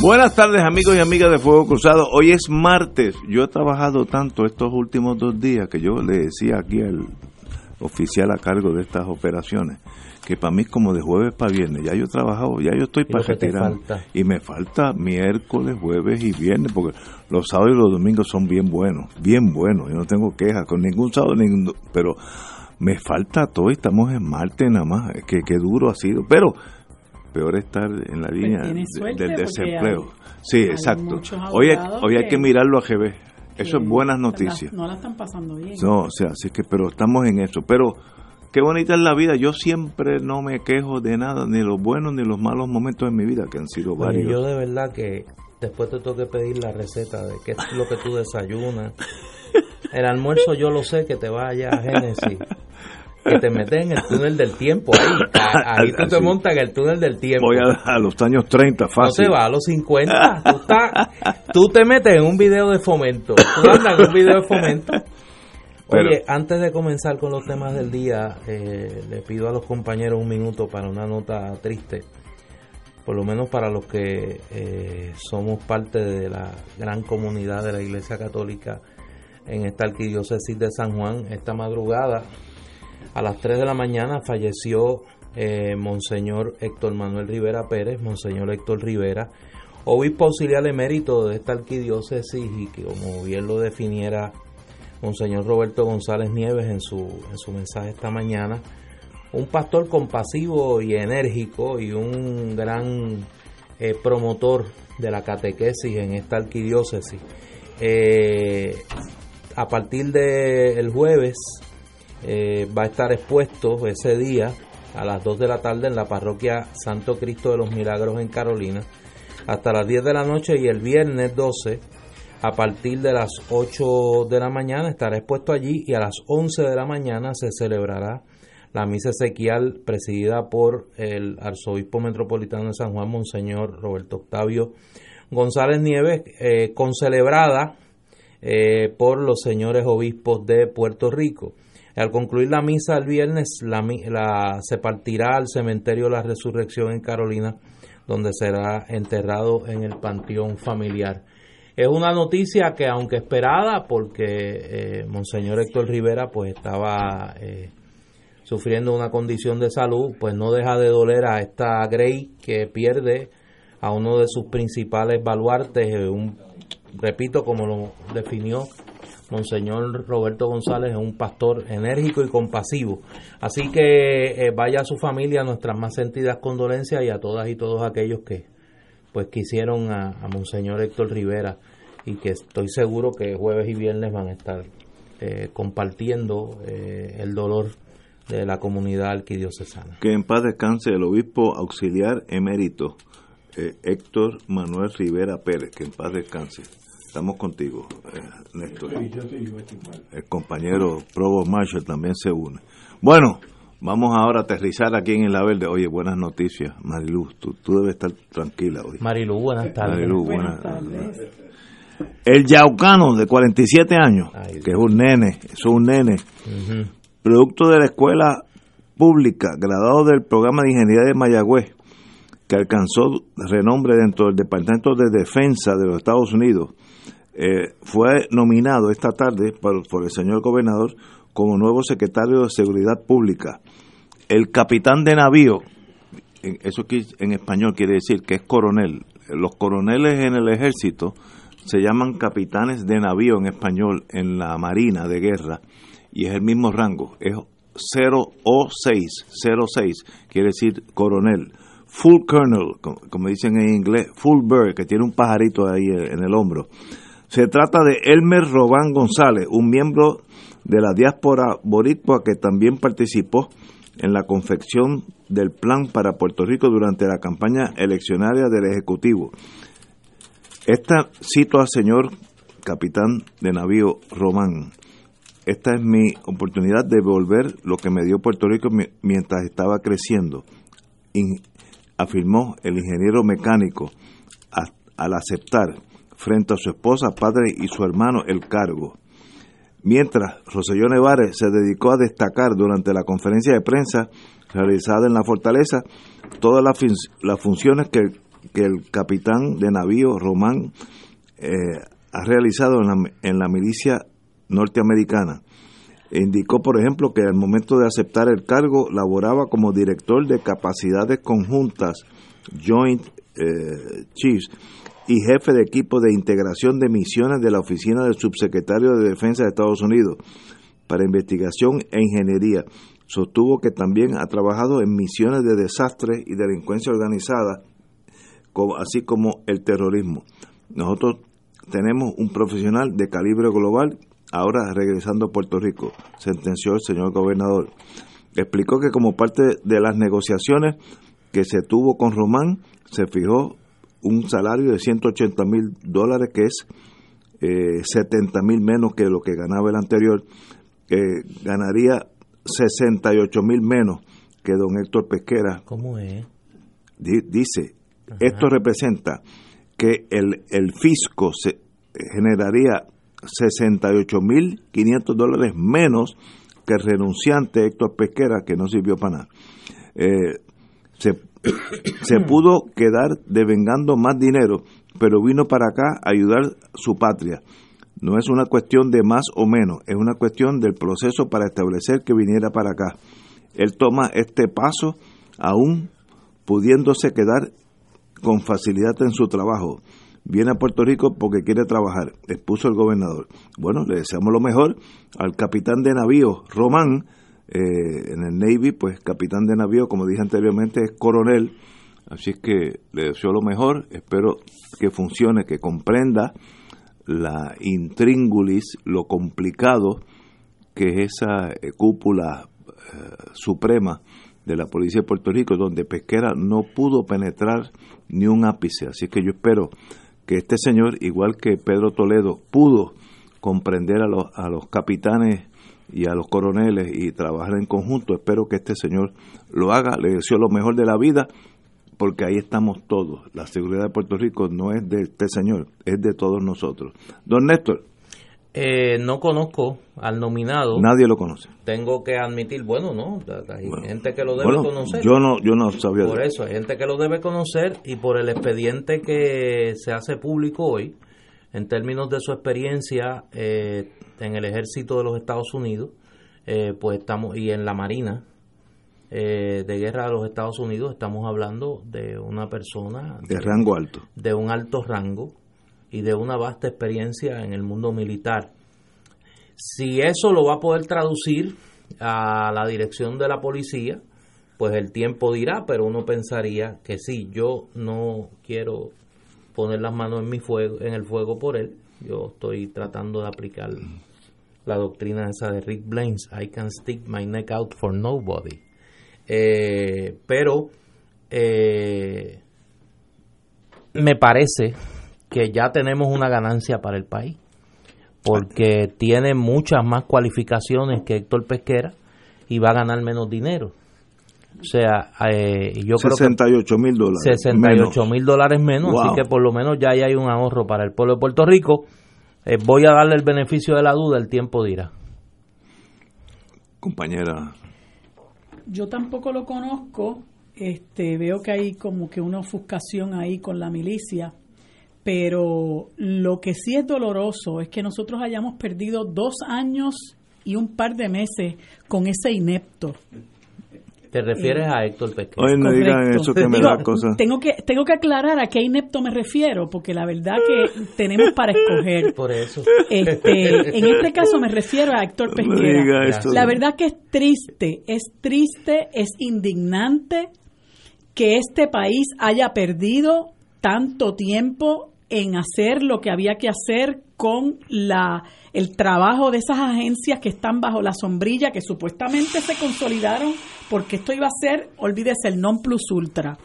Buenas tardes amigos y amigas de Fuego Cruzado. Hoy es martes. Yo he trabajado tanto estos últimos dos días que yo le decía aquí al oficial a cargo de estas operaciones que para mí es como de jueves para viernes. Ya yo he trabajado, ya yo estoy para retirar. Y me falta miércoles, jueves y viernes porque los sábados y los domingos son bien buenos, bien buenos. Yo no tengo quejas con ningún sábado, ningún, pero me falta todo y estamos en martes nada más. Que, que duro ha sido. Pero peor estar en la línea del desempleo. sí, exacto. Hoy hay, hoy hay que mirarlo a GB. Eso es buenas noticias. No la están pasando bien. No, o sea, así que, pero estamos en eso. Pero qué bonita es la vida. Yo siempre no me quejo de nada, ni los buenos ni los malos momentos en mi vida, que han sido varios. yo de verdad que después te tengo que pedir la receta de qué es lo que tú desayunas. El almuerzo yo lo sé que te vaya a Génesis que te metes en el túnel del tiempo. Ahí, ahí tú te montas en el túnel del tiempo. Voy a, los años 30, fácil. No se va a los 50. Tú, tú te metes en un video de fomento. Tú andas en un video de fomento. Oye, antes de comenzar con los temas del día, eh, le pido a los compañeros un minuto para una nota triste. Por lo menos para los que eh, somos parte de la gran comunidad de la Iglesia Católica en esta arquidiócesis de San Juan. Esta madrugada a las 3 de la mañana falleció eh, Monseñor Héctor Manuel Rivera Pérez, Monseñor Héctor Rivera, obispo auxiliar emérito de esta arquidiócesis y que como bien lo definiera Monseñor Roberto González Nieves en su, en su mensaje esta mañana, un pastor compasivo y enérgico y un gran eh, promotor de la catequesis en esta arquidiócesis. Eh, a partir del jueves eh, va a estar expuesto ese día a las 2 de la tarde en la parroquia Santo Cristo de los Milagros en Carolina hasta las 10 de la noche y el viernes 12 a partir de las 8 de la mañana estará expuesto allí y a las 11 de la mañana se celebrará la misa ezequial presidida por el arzobispo metropolitano de San Juan, Monseñor Roberto Octavio González Nieves, eh, concelebrada eh, por los señores obispos de Puerto Rico. Al concluir la misa el viernes, la, se partirá al cementerio de la Resurrección en Carolina, donde será enterrado en el panteón familiar. Es una noticia que, aunque esperada, porque eh, Monseñor Héctor Rivera pues estaba eh, sufriendo una condición de salud, pues no deja de doler a esta Grey que pierde a uno de sus principales baluartes, un, repito, como lo definió Monseñor Roberto González es un pastor enérgico y compasivo. Así que eh, vaya a su familia nuestras más sentidas condolencias y a todas y todos aquellos que pues quisieron a, Monseñor Héctor Rivera y que estoy seguro que jueves y viernes van a estar eh, compartiendo eh, el dolor de la comunidad arquidiocesana. Que en paz descanse el obispo auxiliar emérito Héctor Manuel Rivera Pérez, que en paz descanse. Estamos contigo, eh, Néstor. El compañero Provo Marshall también se une. Bueno, vamos ahora a aterrizar aquí en La Verde. Oye, buenas noticias, Marilu. Tú, debes estar tranquila hoy. Marilu, buenas tardes. Marilu, buenas, tardes. El Yaucano, de 47 años, que es un nene, es un nene, producto de la escuela pública, graduado del programa de ingeniería de Mayagüez, que alcanzó renombre dentro del Departamento de Defensa de los Estados Unidos eh, fue nominado esta tarde por, el señor gobernador como nuevo secretario de Seguridad Pública. El capitán de navío, eso en español quiere decir que es coronel. Los coroneles en el ejército se llaman capitanes de navío en español en la marina de guerra y es el mismo rango, es 0 o 6, 06, quiere decir coronel. Full colonel, como dicen en inglés, full bird, que tiene un pajarito ahí en el hombro. Se trata de Elmer Robán González, un miembro de la diáspora boricua que también participó en la confección del plan para Puerto Rico durante la campaña eleccionaria del Ejecutivo. Esta cito al señor capitán de navío Román. Esta es mi oportunidad de devolver lo que me dio Puerto Rico mientras estaba creciendo, afirmó el ingeniero mecánico al aceptar frente a su esposa, padre y su hermano el cargo. Mientras Roselló Nevares se dedicó a destacar durante la conferencia de prensa realizada en la fortaleza todas las, funciones que, el capitán de navío Román eh, ha realizado en la, en la milicia norteamericana. Indicó, por ejemplo, que al momento de aceptar el cargo laboraba como director de capacidades conjuntas, Joint eh, Chiefs, y jefe de equipo de integración de misiones de la Oficina del Subsecretario de Defensa de Estados Unidos para investigación e ingeniería. Sostuvo que también ha trabajado en misiones de desastre y delincuencia organizada, así como el terrorismo. Nosotros tenemos un profesional de calibre global, ahora regresando a Puerto Rico, sentenció el señor gobernador. Explicó que como parte de las negociaciones que se tuvo con Román, se fijó un salario de 180 mil dólares, que es eh, 70 mil menos que lo que ganaba el anterior, eh, ganaría 68 mil menos que don Héctor Pesquera. ¿Cómo es? dice, esto representa que el, el fisco se generaría 68 mil 500 dólares menos que el renunciante Héctor Pesquera, que no sirvió para nada. Eh, se se pudo quedar devengando más dinero, pero vino para acá a ayudar su patria. No es una cuestión de más o menos, es una cuestión del proceso para establecer que viniera para acá. Él toma este paso aún pudiéndose quedar con facilidad en su trabajo. Viene a Puerto Rico porque quiere trabajar, expuso el gobernador. Bueno, le deseamos lo mejor al capitán de navío Román, eh, en el Navy, pues capitán de navío, como dije anteriormente, es coronel. Así es que le deseo lo mejor, espero que funcione, que comprenda la intríngulis, lo complicado que es esa eh, cúpula eh, suprema de la Policía de Puerto Rico, donde Pesquera no pudo penetrar ni un ápice. Así que yo espero que este señor, igual que Pedro Toledo, pudo comprender a los, a los capitanes y a los coroneles y trabajar en conjunto. Espero que este señor lo haga. Le deseo lo mejor de la vida porque ahí estamos todos. La seguridad de Puerto Rico no es de este señor, es de todos nosotros. Don Néstor. Eh, no conozco al nominado. Nadie lo conoce. Tengo que admitir, bueno, no, hay gente que lo debe conocer. Yo no, yo no sabía. Por eso, hay gente que lo debe conocer y por el expediente que se hace público hoy, en términos de su experiencia eh, en el ejército de los Estados Unidos, eh, pues estamos y en la marina eh, de guerra de los Estados Unidos estamos hablando de una persona de, rango alto, de un alto rango y de una vasta experiencia en el mundo militar. Si eso lo va a poder traducir a la dirección de la policía, pues el tiempo dirá, pero uno pensaría que sí, yo no quiero poner las manos en mi fuego, en el fuego por él. Yo estoy tratando de aplicar la doctrina esa de Rick Blaines, I can stick my neck out for nobody. Eh, pero eh, me parece que ya tenemos una ganancia para el país, porque tiene muchas más cualificaciones que Héctor Pesquera y va a ganar menos dinero. O sea, eh, yo creo que 68 mil dólares. 68 mil dólares menos, así que por lo menos ya hay un ahorro para el pueblo de Puerto Rico. Eh, voy a darle el beneficio de la duda, el tiempo dirá. Compañera. Yo tampoco lo conozco, este, veo que hay como que una ofuscación ahí con la milicia, pero lo que sí es doloroso es que nosotros hayamos perdido dos años y un par de meses con ese inepto ¿Te refieres a Héctor Pesquera? Oye, no digan eso que me da cosa. Tengo que, tengo que aclarar a qué inepto me refiero, porque la verdad que tenemos para escoger. Por eso. Este, en este caso me refiero a Héctor Pesquera. la verdad que es triste, es triste, es indignante que este país haya perdido tanto tiempo en hacer lo que había que hacer con la el trabajo de esas agencias que están bajo la sombrilla que supuestamente se consolidaron porque esto iba a ser, olvídese, el non plus ultra.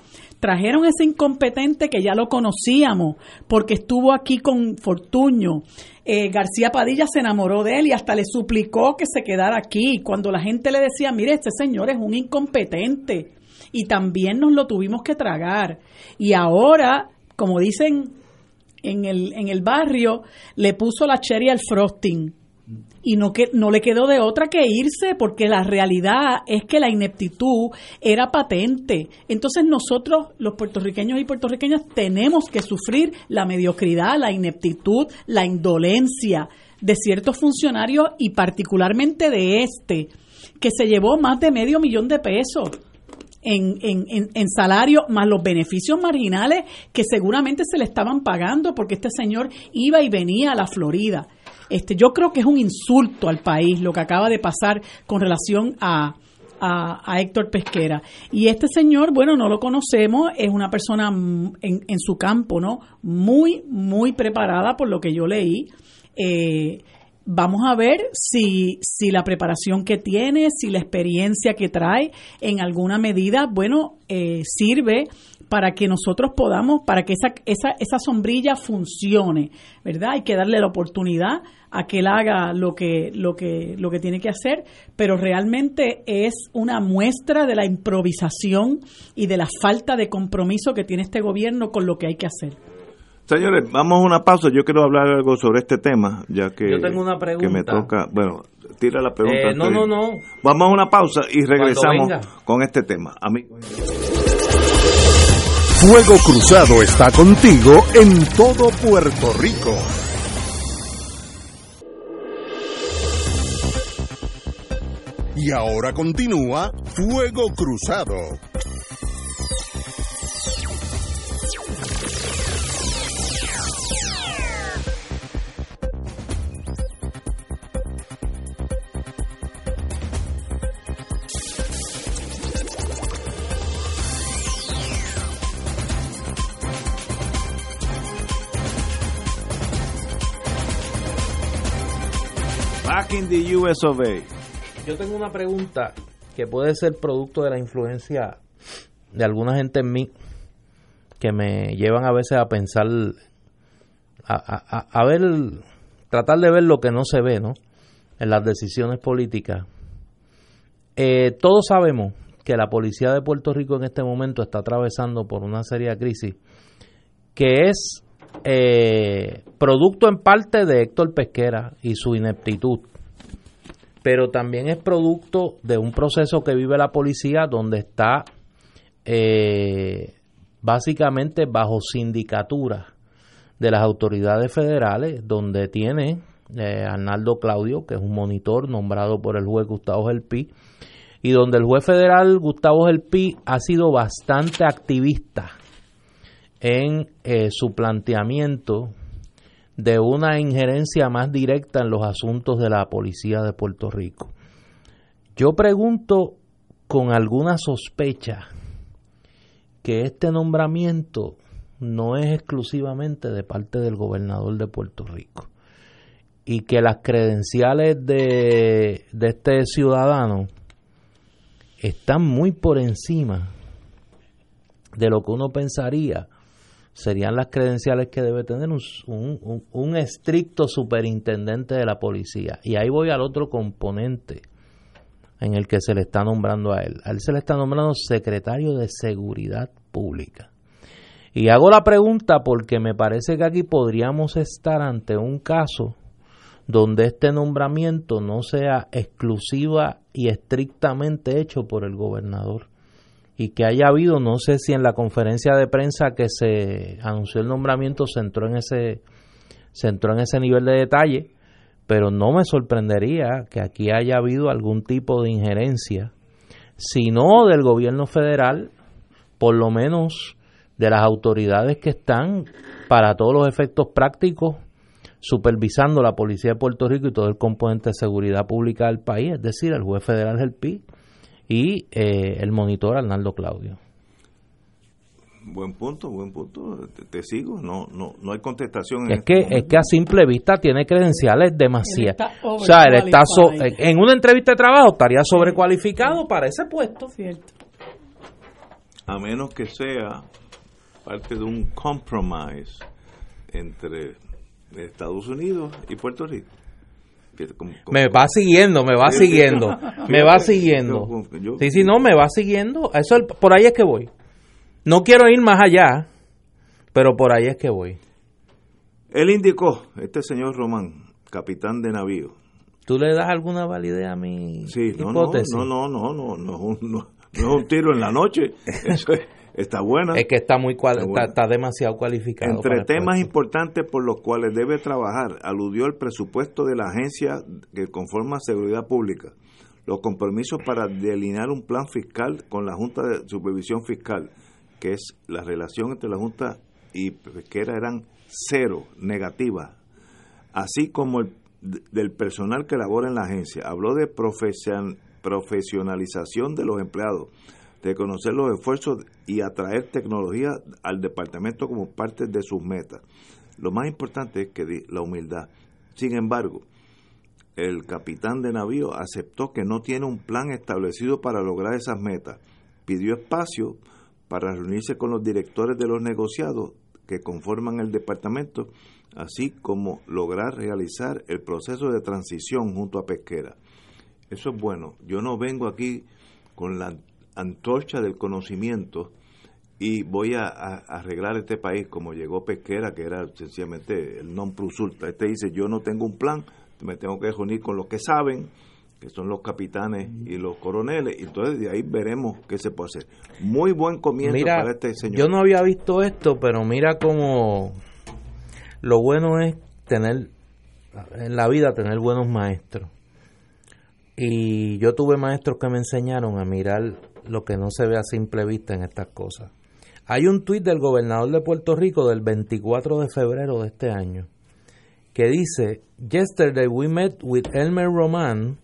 trajeron ese incompetente que ya lo conocíamos, porque estuvo aquí con Fortuño. Eh, García Padilla se enamoró de él y hasta le suplicó que se quedara aquí. Cuando la gente le decía, mire, este señor es un incompetente. Y también nos lo tuvimos que tragar. Y ahora, como dicen en el, en el barrio, le puso la cherry al frosting y no, que, no le quedó de otra que irse porque la realidad es que la ineptitud era patente. Entonces nosotros, los puertorriqueños y puertorriqueñas, tenemos que sufrir la mediocridad, la ineptitud, la indolencia de ciertos funcionarios y particularmente de este, que se llevó más de medio millón de pesos. En, en, en, en, salario más los beneficios marginales que seguramente se le estaban pagando porque este señor iba y venía a la Florida. Este, yo creo que es un insulto al país lo que acaba de pasar con relación a, a, Héctor Pesquera. Y este señor, bueno, no lo conocemos, es una persona en, en su campo, ¿no? Muy, muy preparada por lo que yo leí. Eh, vamos a ver si, si la preparación que tiene, si la experiencia que trae en alguna medida, bueno, eh, sirve para que nosotros podamos, para que esa, esa, esa sombrilla funcione, ¿verdad? Hay que darle la oportunidad a que él haga lo que, lo que, lo que tiene que hacer, pero realmente es una muestra de la improvisación y de la falta de compromiso que tiene este gobierno con lo que hay que hacer. Señores, vamos a una pausa. Yo quiero hablar algo sobre este tema, ya que, Yo tengo una pregunta. que me toca. Bueno, tira la pregunta. Eh, no, no, no. Vamos a una pausa y regresamos con este tema. A mí. Fuego Cruzado está contigo en todo Puerto Rico. Y ahora continúa Fuego Cruzado. In the Yo tengo una pregunta que puede ser producto de la influencia de alguna gente en mí que me llevan a veces a pensar, a, ver, tratar de ver lo que no se ve, ¿no? En las decisiones políticas. Eh, todos sabemos que la policía de Puerto Rico en este momento está atravesando por una seria crisis que es eh, producto en parte de Héctor Pesquera y su ineptitud pero también es producto de un proceso que vive la policía donde está eh, básicamente bajo sindicatura de las autoridades federales, donde tiene eh, Arnaldo Claudio, que es un monitor nombrado por el juez Gustavo Gelpi, y donde el juez federal Gustavo Gelpi ha sido bastante activista en eh, su planteamiento de una injerencia más directa en los asuntos de la policía de Puerto Rico. Yo pregunto con alguna sospecha que este nombramiento no es exclusivamente de parte del gobernador de Puerto Rico y que las credenciales de, de este ciudadano están muy por encima de lo que uno pensaría serían las credenciales que debe tener un, un, estricto superintendente de la policía. Y ahí voy al otro componente en el que se le está nombrando a él. A él se le está nombrando secretario de Seguridad Pública. Y hago la pregunta porque me parece que aquí podríamos estar ante un caso donde este nombramiento no sea exclusiva y estrictamente hecho por el gobernador y que haya habido, no sé si en la conferencia de prensa que se anunció el nombramiento se entró en ese, se entró en ese nivel de detalle, pero no me sorprendería que aquí haya habido algún tipo de injerencia, si no del gobierno federal, por lo menos de las autoridades que están para todos los efectos prácticos supervisando la policía de Puerto Rico y todo el componente de seguridad pública del país, es decir, el juez federal del PIB y eh, el monitor Arnaldo Claudio. Buen punto, buen punto. Te, sigo, no, no, no hay contestación. es este que es que a simple vista tiene credenciales demasiado. O sea, él está en una entrevista de trabajo estaría sobrecualificado para ese puesto. Cierto. a menos que sea parte de un compromise entre Estados Unidos y Puerto Rico. Me va siguiendo, me va siguiendo, me va siguiendo. Sí, sí, no, me va siguiendo. Eso por ahí es que voy. No quiero ir más allá, pero por ahí es que voy. Él indicó, este señor Román, capitán de navío. ¿Tú le das alguna validez a mi sí, hipótesis? No, no, no, no, no, no, es un tiro en la noche. Eso está buena. Es que está muy está, demasiado cualificado. Entre temas importantes por los cuales debe trabajar, aludió el presupuesto de la agencia que conforma Seguridad Pública, los compromisos para delinear un plan fiscal con la Junta de Supervisión Fiscal, que es la relación entre la Junta y Pesquera eran cero, negativa, así como el, del personal que labora en la agencia. Habló de profesionalización de los empleados, de conocer los esfuerzos y atraer tecnología al departamento como parte de sus metas. Lo más importante es que la humildad. Sin embargo, el capitán de navío aceptó que no tiene un plan establecido para lograr esas metas. Pidió espacio para reunirse con los directores de los negociados que conforman el departamento, así como lograr realizar el proceso de transición junto a Pesquera. Eso es bueno. Yo no vengo aquí con la antorcha del conocimiento y voy a, arreglar este país como llegó Pesquera, que era sencillamente el non plus ultra. Este dice, yo no tengo un plan, me tengo que reunir con los que saben, que son los capitanes y los coroneles, y entonces de ahí veremos qué se puede hacer. Muy buen comienzo para este señor. Yo no había visto esto, pero mira cómo lo bueno es tener en la vida tener buenos maestros. Y yo tuve maestros que me enseñaron a mirar lo que no se ve a simple vista en estas cosas. Hay un tuit del gobernador de Puerto Rico del 24 de febrero de este año que dice, Yesterday we met with Elmer Roman,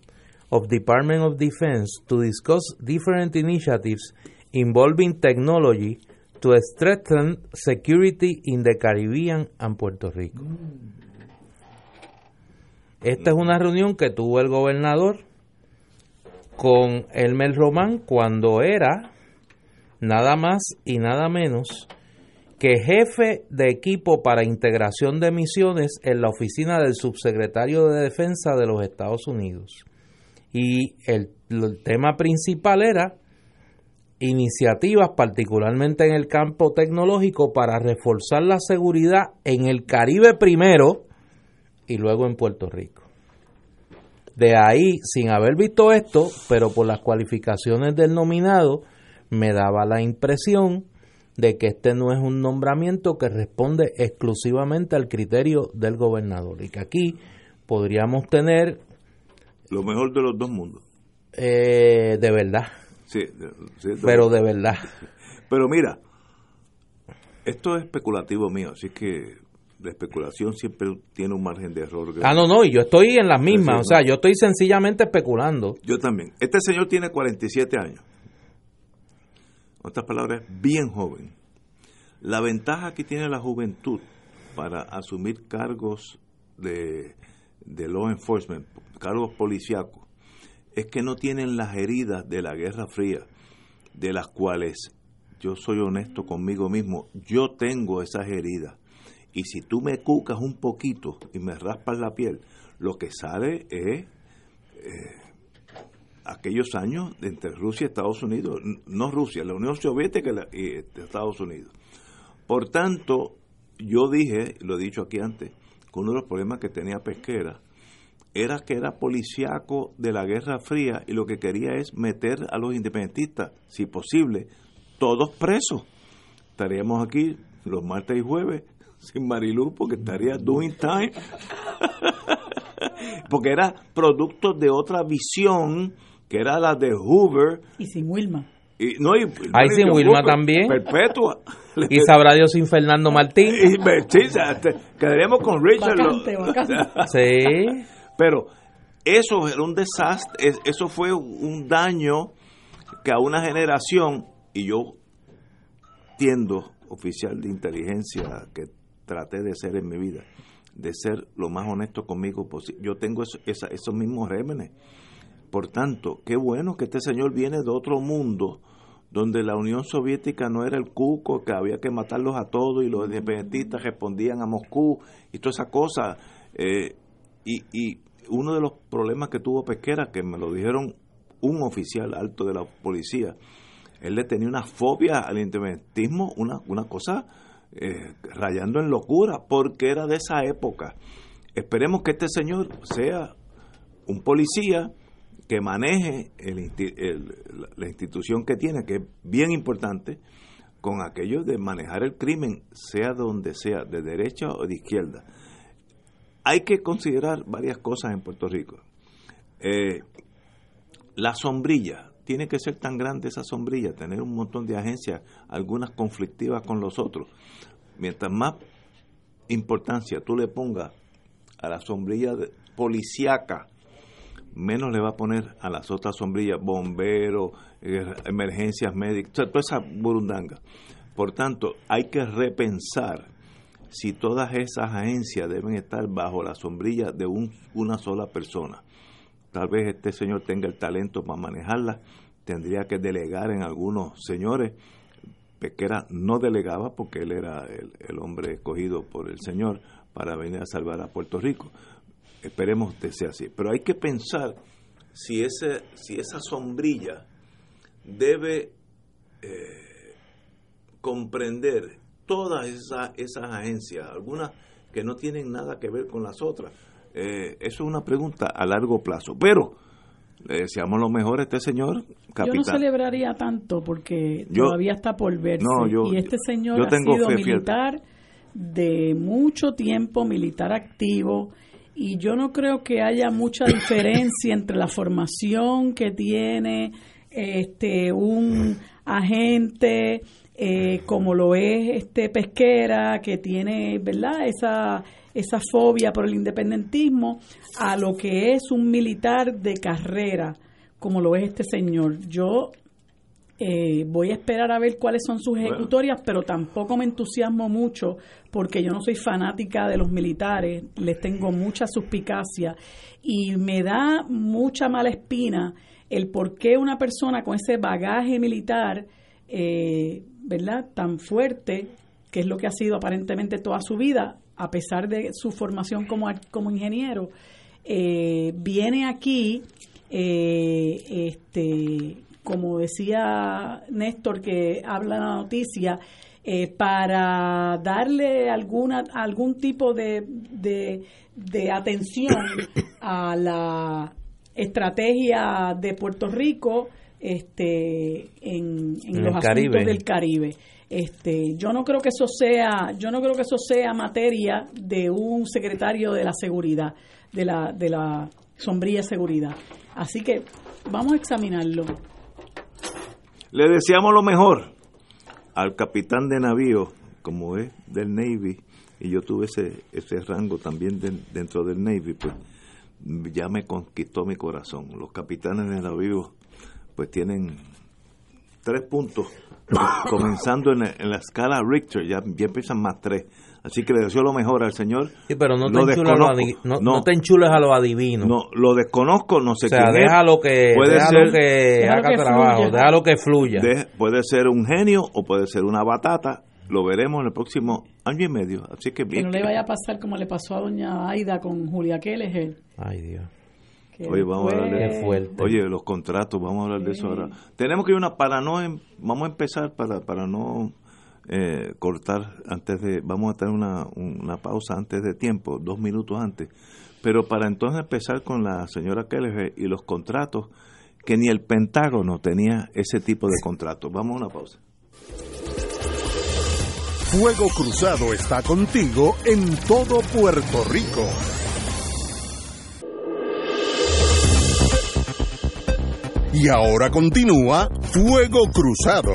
of Department of Defense to discuss different initiatives involving technology to strengthen security in the Caribbean and Puerto Rico. Esta es una reunión que tuvo el gobernador con Elmer Román cuando era nada más y nada menos que jefe de equipo para integración de misiones en la oficina del subsecretario de Defensa de los Estados Unidos y el, tema principal era iniciativas, particularmente en el campo tecnológico, para reforzar la seguridad en el Caribe primero y luego en Puerto Rico. De ahí, sin haber visto esto, pero por las cualificaciones del nominado, me daba la impresión de que este no es un nombramiento que responde exclusivamente al criterio del gobernador y que aquí podríamos tener lo mejor de los dos mundos. Eh, de verdad. Sí, pero de verdad. Pero mira, esto es especulativo mío, así que la especulación siempre tiene un margen de error. Ah, no, no, y yo estoy en las mismas, o sea, yo estoy sencillamente especulando. Yo también. Este señor tiene 47 años. En otras palabras, bien joven. La ventaja que tiene la juventud para asumir cargos de, de law enforcement, cargos policíacos, es que no tienen las heridas de la Guerra Fría, de las cuales yo soy honesto conmigo mismo, yo tengo esas heridas. Y si tú me cucas un poquito y me raspas la piel, lo que sale es eh, aquellos años entre Rusia y Estados Unidos, no Rusia, la Unión Soviética y Estados Unidos. Por tanto, yo dije, lo he dicho aquí antes, que uno de los problemas que tenía Pesquera era que era policiaco de la Guerra Fría y lo que quería es meter a los independentistas, si posible, todos presos. Estaríamos aquí los martes y jueves sin Marilu porque estaría doing time. porque era producto de otra visión que era la de Hoover. Y sin Wilma. Y, no, y, Ahí sin Wilma también. Perpetua. Y sabrá Dios sin Fernando Martín. Y, quedaríamos con Richard. Sí. Pero eso era un desastre, eso fue un daño que a una generación, y yo tiendo, oficial de inteligencia que traté de ser en mi vida, de ser lo más honesto conmigo posible. Yo tengo esos mismos rémenes. Por tanto, qué bueno que este señor viene de otro mundo donde la Unión Soviética no era el cuco, que había que matarlos a todos y los independentistas respondían a Moscú y toda esa cosa. Eh, y, y uno de los problemas que tuvo Pesquera, que me lo dijeron un oficial alto de la policía, él le tenía una fobia al independentismo, una, una cosa eh, rayando en locura, porque era de esa época. Esperemos que este señor sea un policía que maneje la institución que tiene, que es bien importante, con aquello de manejar el crimen, sea donde sea, de derecha o de izquierda. Hay que considerar varias cosas en Puerto Rico. Eh, la sombrilla, tiene que ser tan grande esa sombrilla, tener un montón de agencias, algunas conflictivas con los otros. Mientras más importancia tú le pongas a la sombrilla policíaca, menos le va a poner a las otras sombrillas, bomberos, eh, emergencias médicas, toda esa burundanga. Por tanto, hay que repensar si todas esas agencias deben estar bajo la sombrilla de una sola persona. Tal vez este señor tenga el talento para manejarla, tendría que delegar en algunos señores. Pesquera no delegaba porque él era el, el hombre escogido por el señor para venir a salvar a Puerto Rico Esperemos que sea así. Pero hay que pensar si, ese, si esa sombrilla debe eh, comprender todas esas, esas agencias, algunas que no tienen nada que ver con las otras. Eh, eso es una pregunta a largo plazo. Pero le deseamos lo mejor a este señor capitán. Yo no celebraría tanto porque todavía está por verse. y este señor ha sido militar de mucho tiempo, militar activo y yo no creo que haya mucha diferencia entre la formación que tiene este un agente eh, como lo es este pesquera que tiene verdad esa esa fobia por el independentismo a lo que es un militar de carrera como lo es este señor yo eh, voy a esperar a ver cuáles son sus ejecutorias, pero tampoco me entusiasmo mucho porque yo no soy fanática de los militares, les tengo mucha suspicacia y me da mucha mala espina el por qué una persona con ese bagaje militar, eh, ¿verdad?, tan fuerte, que es lo que ha sido aparentemente toda su vida, a pesar de su formación como, como ingeniero, eh, viene aquí este como decía Néstor que habla la noticia, eh, para darle alguna algún tipo de, de, atención a la estrategia de Puerto Rico este en, los asuntos del Caribe. Este, yo no creo que eso sea, yo no creo que eso sea materia de un secretario de la seguridad, de la, de la sombrilla seguridad. Así que vamos a examinarlo. Le deseamos lo mejor al capitán de navío, como es del Navy, y yo tuve ese, ese rango también dentro del Navy, pues ya me conquistó mi corazón. Los capitanes de navío pues tienen tres puntos, comenzando en, en la escala Richter, ya, ya empiezan más tres Así que le deseo lo mejor al Señor. Sí, pero no te, enchules, no, no, te enchules a lo adivino. No, lo desconozco, no sé o sea, déjalo que, puede ser, que haga trabajo, déjalo que fluya. puede ser un genio o puede ser una batata. Lo veremos en el próximo año y medio. Así que bien. Que no le vaya a pasar como le pasó a doña Aida con Julia Keller. Ay, Dios. Oye, vamos a hablar de, Oye, los contratos, vamos a hablar de eso ahora. Tenemos que ir una para no, em, vamos a empezar para, para no eh, cortar antes de, vamos a tener una, una pausa antes de tiempo, dos minutos antes, pero para entonces empezar con la señora Kelleher y los contratos, que ni el Pentágono tenía ese tipo de contratos. Vamos a una pausa. Fuego Cruzado está contigo en todo Puerto Rico. Y ahora continúa Fuego Cruzado.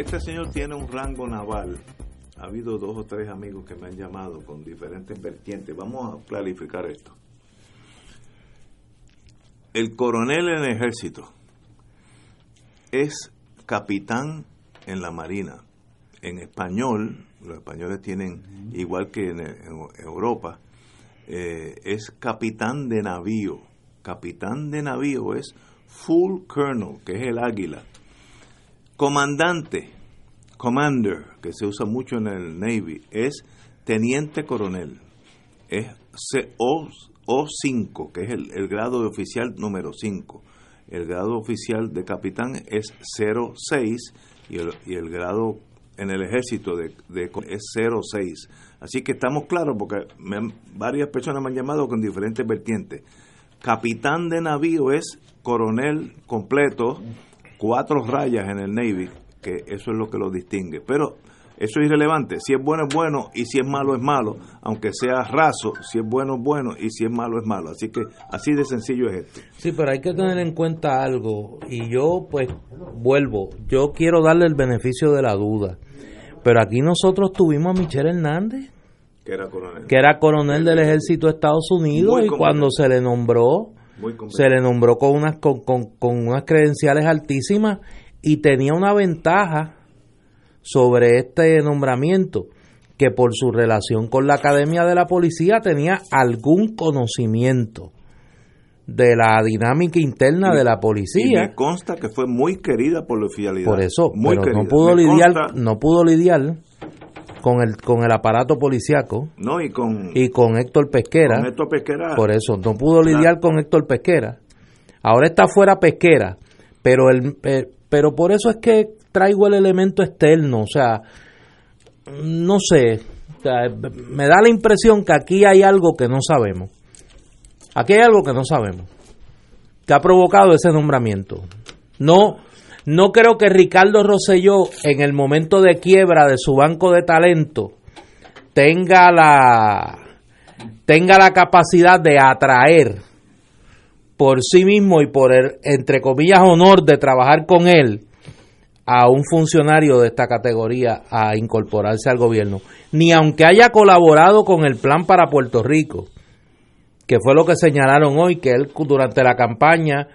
este señor tiene un rango naval. Ha habido dos o tres amigos que me han llamado con diferentes vertientes. Vamos a clarificar esto. El coronel en el ejército es capitán en la marina. En español, los españoles tienen, igual que en, Europa, eh, es capitán de navío. Capitán de navío es full colonel, que es el águila. Comandante, commander, que se usa mucho en el Navy, es teniente coronel. Es O, O5, que es el, grado de oficial número 5. El grado oficial de capitán es 06 y y el grado en el ejército de, es 06. Así que estamos claros porque varias personas me han llamado con diferentes vertientes. Capitán de navío es coronel completo, cuatro rayas en el Navy, que eso es lo que lo distingue. Pero eso es irrelevante. Si es bueno es bueno y si es malo es malo, aunque sea raso, si es bueno es bueno y si es malo es malo. Así que así de sencillo es esto. Sí, pero hay que tener en cuenta algo y yo pues vuelvo, yo quiero darle el beneficio de la duda. Pero aquí nosotros tuvimos a Michelle Hernández, que era coronel, que era coronel del ejército de Estados Unidos y cuando se le nombró, se le nombró con unas, con, con, unas credenciales altísimas y tenía una ventaja sobre este nombramiento que por su relación con la Academia de la Policía tenía algún conocimiento de la dinámica interna de la policía. Y me consta que fue muy querida por la oficialidad. Por eso, pero no pudo lidiar, no pudo lidiar con el con el aparato policiaco. No, y con y con Héctor Pesquera. Con Héctor Pesquera. Por eso no pudo lidiar con Héctor Pesquera. Ahora está fuera Pesquera, pero el eh, pero por eso es que traigo el elemento externo, o sea, no sé, me da la impresión que aquí hay algo que no sabemos. Aquí hay algo que no sabemos. ¿Qué ha provocado ese nombramiento? No, no creo que Ricardo Rosselló, en el momento de quiebra de su banco de talento, tenga la, tenga la capacidad de atraer por sí mismo y por el, entre comillas, honor de trabajar con él a un funcionario de esta categoría a incorporarse al gobierno. Ni aunque haya colaborado con el plan para Puerto Rico que fue lo que señalaron hoy, que él durante la campaña,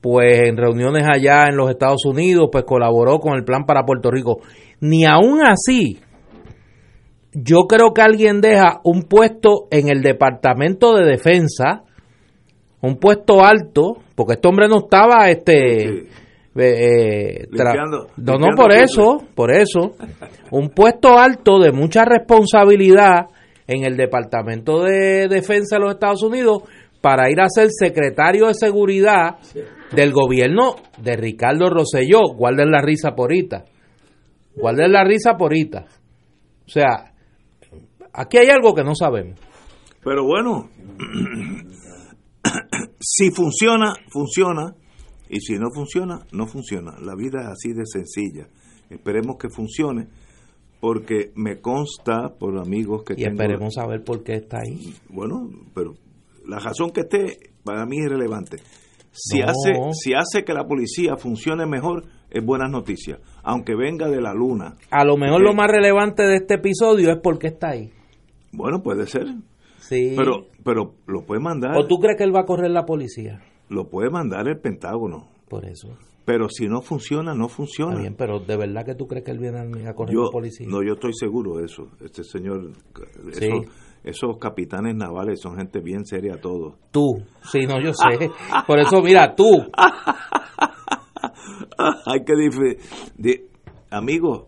pues en reuniones allá en los Estados Unidos, pues colaboró con el plan para Puerto Rico. Ni aún así, yo creo que alguien deja un puesto en el Departamento de Defensa, un puesto alto, porque este hombre no estaba este eh, no, no por eso, por eso, un puesto alto de mucha responsabilidad en el Departamento de Defensa de los Estados Unidos para ir a ser secretario de seguridad del gobierno de Ricardo Rosselló. Guarden la risa porita. Guarden la risa porita. O sea, aquí hay algo que no sabemos. Pero bueno, si funciona, funciona. Y si no funciona, no funciona. La vida es así de sencilla. Esperemos que funcione porque me consta por amigos que y esperemos saber por qué está ahí. Bueno pero la razón que esté para mí es relevante. Si hace si hace que la policía funcione mejor es buenas noticias. Aunque venga de la luna. A lo mejor lo más relevante de este episodio es por qué está ahí. Bueno puede ser. Sí. Pero pero lo puede mandar. O tú crees que él va a correr la policía lo puede mandar el Pentágono. Por eso pero si no funciona, no funciona. bien, pero ¿de verdad que tú crees que él viene a correr la policía? No, yo estoy seguro de eso. Este señor, esos capitanes navales son gente bien seria todos. Tú, sí, no, yo sé. Por eso, mira, tú. Hay que... Amigos,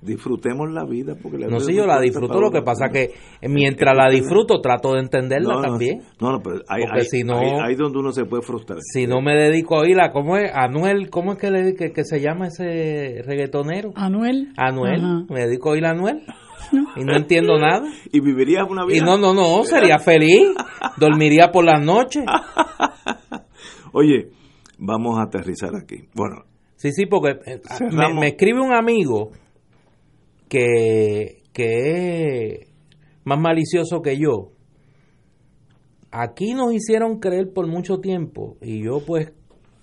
disfrutemos la vida porque no sé yo la disfruto lo que pasa que mientras la disfruto trato de entenderla también. no no pero hay, si no, hay, donde uno se puede frustrar. Si no me dedico a oírla ¿cómo es Anuel cómo es que, le, que, se llama ese reggaetonero Anuel. Anuel me dedico a oír a Anuel. Y no entiendo nada. Y vivirías una vida. Y no no no sería feliz. Dormiría por las noches. Oye vamos a aterrizar aquí. Bueno sí sí porque eh, me escribe un amigo que, es más malicioso que yo. Aquí nos hicieron creer por mucho tiempo, y yo pues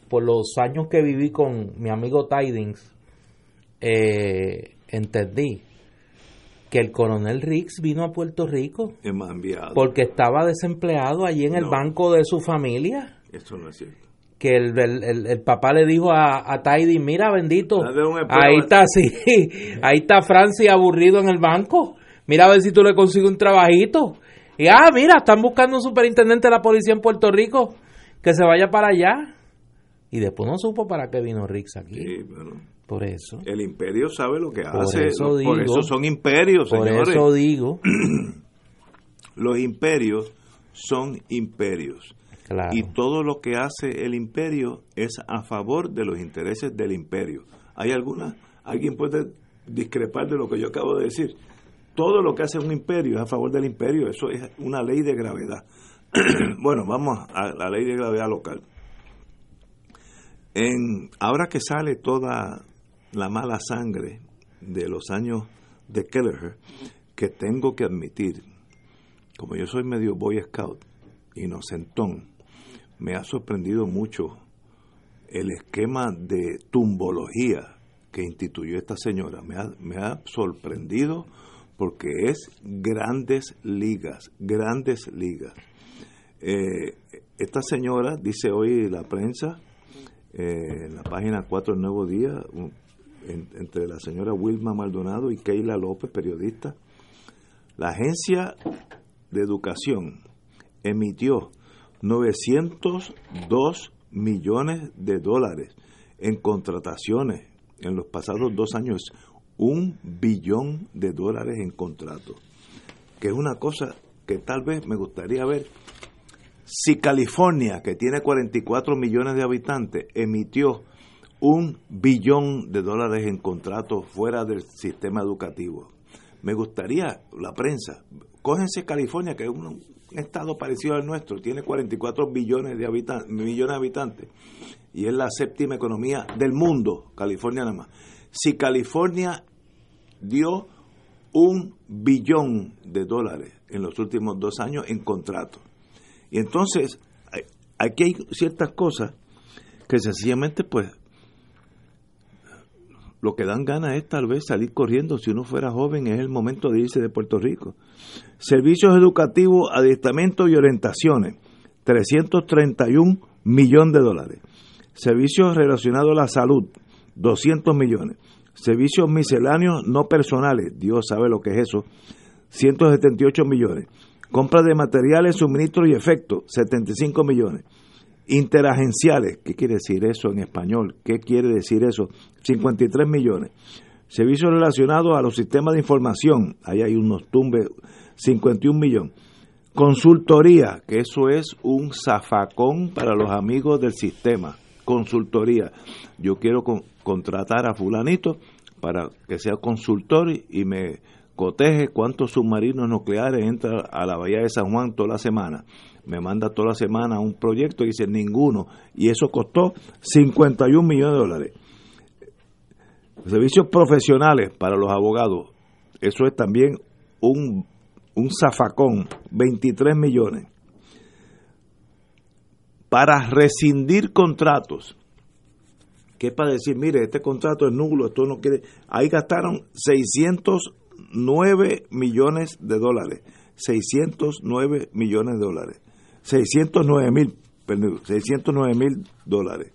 por los años que viví con mi amigo Tidings, eh, entendí que el coronel Riggs vino a Puerto Rico porque estaba desempleado allí en el banco de su familia. Eso no es cierto que el, el, el, papá le dijo a, a Tidy, mira bendito, ahí está, sí, ahí está Francia aburrido en el banco, mira a ver si tú le consigues un trabajito. Y ah, mira, están buscando un superintendente de la policía en Puerto Rico que se vaya para allá. Y después no supo para qué vino Rix aquí. Sí, bueno, por eso. El imperio sabe lo que hace. Eso por eso son imperios, señores. Por eso digo. Los imperios son imperios. Y todo lo que hace el imperio es a favor de los intereses del imperio. ¿Hay alguna? ¿Alguien puede discrepar de lo que yo acabo de decir? Todo lo que hace un imperio es a favor del imperio. Eso es una ley de gravedad. bueno, vamos a la ley de gravedad local. En, ahora que sale toda la mala sangre de los años de Kelleher, que tengo que admitir, como yo soy medio Boy Scout, inocentón, me ha sorprendido mucho el esquema de tumbología que instituyó esta señora. Me ha, me ha sorprendido porque es grandes ligas, grandes ligas. Eh, esta señora, dice hoy la prensa, eh, en la página 4 del Nuevo Día, entre la señora Wilma Maldonado y Keila López, periodista, la agencia de educación emitió 902 millones de dólares en contrataciones en los pasados dos años, un billón de dólares en contratos, que es una cosa que tal vez me gustaría ver si California, que tiene 44 millones de habitantes, emitió un billón de dólares en contratos fuera del sistema educativo. Me gustaría, la prensa, cógense California, que es un, estado parecido al nuestro, tiene 44 billones de habitantes, millones de habitantes y es la séptima economía del mundo, California nada más. Si California dio un billón de dólares en los últimos dos años en contratos. Y entonces, aquí hay ciertas cosas que sencillamente pues lo que dan ganas es tal vez salir corriendo. Si uno fuera joven, es el momento de irse de Puerto Rico. Servicios educativos, adiestramiento y orientaciones, 331 millones de dólares. Servicios relacionados a la salud, 200 millones. Servicios misceláneos no personales, Dios sabe lo que es eso, 178 millones. Compra de materiales, suministros y efectos, 75 millones Interagenciales, ¿qué quiere decir eso en español? ¿Qué quiere decir eso? 53 millones. Servicios relacionados a los sistemas de información, ahí hay unos tumbes, 51 millones. Consultoría, que eso es un zafacón para los amigos del sistema. Consultoría. Yo quiero contratar a fulanito para que sea consultor y me coteje cuántos submarinos nucleares entran a la bahía de San Juan toda la semana me manda toda la semana un proyecto y dice ninguno, y eso costó 51 millones de dólares. Servicios profesionales para los abogados, eso es también un, un zafacón, 23 millones. Para rescindir contratos, que es para decir, mire, este contrato es nulo, esto no quiere. Ahí gastaron 609 millones de dólares. 609 millones de dólares. 609 mil, 609 mil dólares.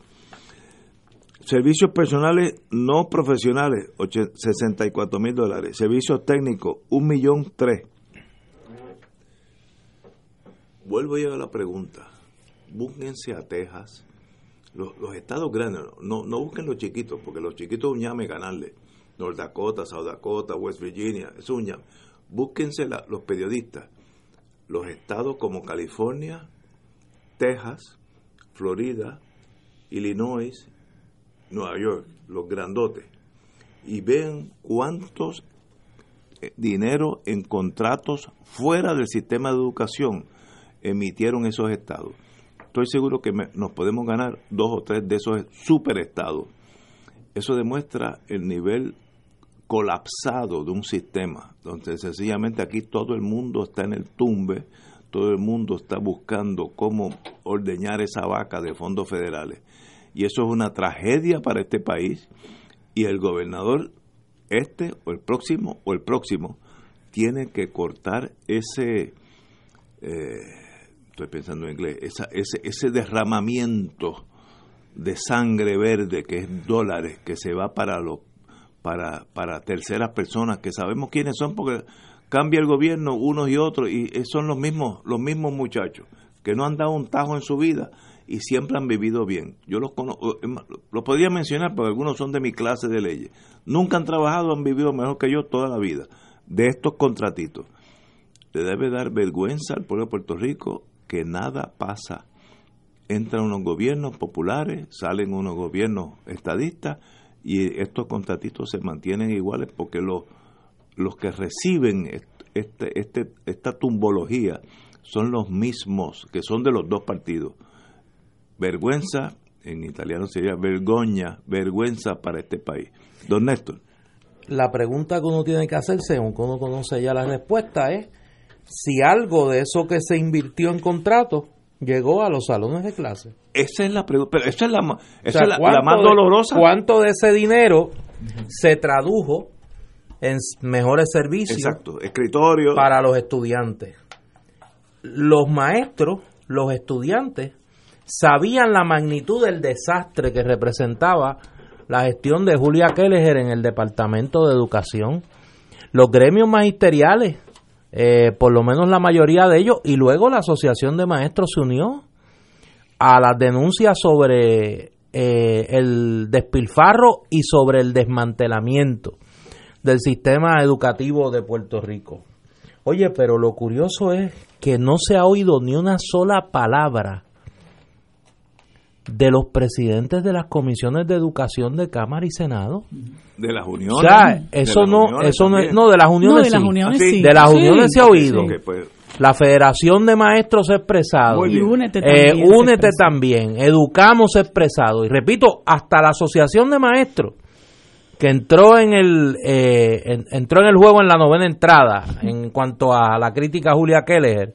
Servicios personales no profesionales, 64 mil dólares. Servicios técnicos, 1 millón 3. Vuelvo a la pregunta. Búsquense a Texas. Los, estados grandes, no, no busquen los chiquitos, porque los chiquitos un ganarle. North Dakota, South Dakota, West Virginia, es un llame. Búsquense los periodistas los estados como California, Texas, Florida, Illinois, Nueva York, los grandotes, y vean cuántos eh, dinero en contratos fuera del sistema de educación emitieron esos estados. Estoy seguro que nos podemos ganar dos o tres de esos superestados. Eso demuestra el nivel colapsado de un sistema, donde sencillamente aquí todo el mundo está en el tumbe, todo el mundo está buscando cómo ordeñar esa vaca de fondos federales. Y eso es una tragedia para este país y el gobernador este o el próximo o el próximo tiene que cortar ese eh, estoy pensando en inglés ese, ese derramamiento de sangre verde que es dólares que se va para los para, para terceras personas que sabemos quiénes son porque cambia el gobierno unos y otros y son los mismos los mismos muchachos que no han dado un tajo en su vida y siempre han vivido bien. Yo los conozco, los podría mencionar porque algunos son de mi clase de leyes. Nunca han trabajado, han vivido mejor que yo toda la vida. De estos contratitos. Le debe dar vergüenza al pueblo de Puerto Rico que nada pasa. Entran unos gobiernos populares, salen unos gobiernos estadistas y estos contratitos se mantienen iguales porque los, los que reciben este, este, esta tumbología son los mismos, que son de los dos partidos. Vergüenza, en italiano sería vergogna, vergüenza para este país. Don Néstor. La pregunta que uno tiene que hacerse, aunque uno conoce ya la respuesta, es si algo de eso que se invirtió en contrato llegó a los salones de clase. Esa es la pregunta, pero esa es la, la, más dolorosa. ¿Cuánto de ese dinero se tradujo en mejores servicios Exacto, escritorio para los estudiantes? Los maestros, los estudiantes, sabían la magnitud del desastre que representaba la gestión de Julia Kelleher en el Departamento de Educación. Los gremios magisteriales eh, por lo menos la mayoría de ellos, y luego la Asociación de Maestros se unió a las denuncias sobre eh, el despilfarro y sobre el desmantelamiento del sistema educativo de Puerto Rico. Oye, pero lo curioso es que no se ha oído ni una sola palabra de los presidentes de las comisiones de educación de Cámara y Senado. De las uniones. O sea, eso no, eso no, no, de las uniones, de las uniones sí. De las uniones se ha oído. Pues. La Federación de Maestros ha expresado. Y únete eh, también. únete también. Educamos expresado. Y repito, hasta la Asociación de Maestros, que entró en el eh, entró en el juego en la novena entrada en cuanto a la crítica a Julia Keller,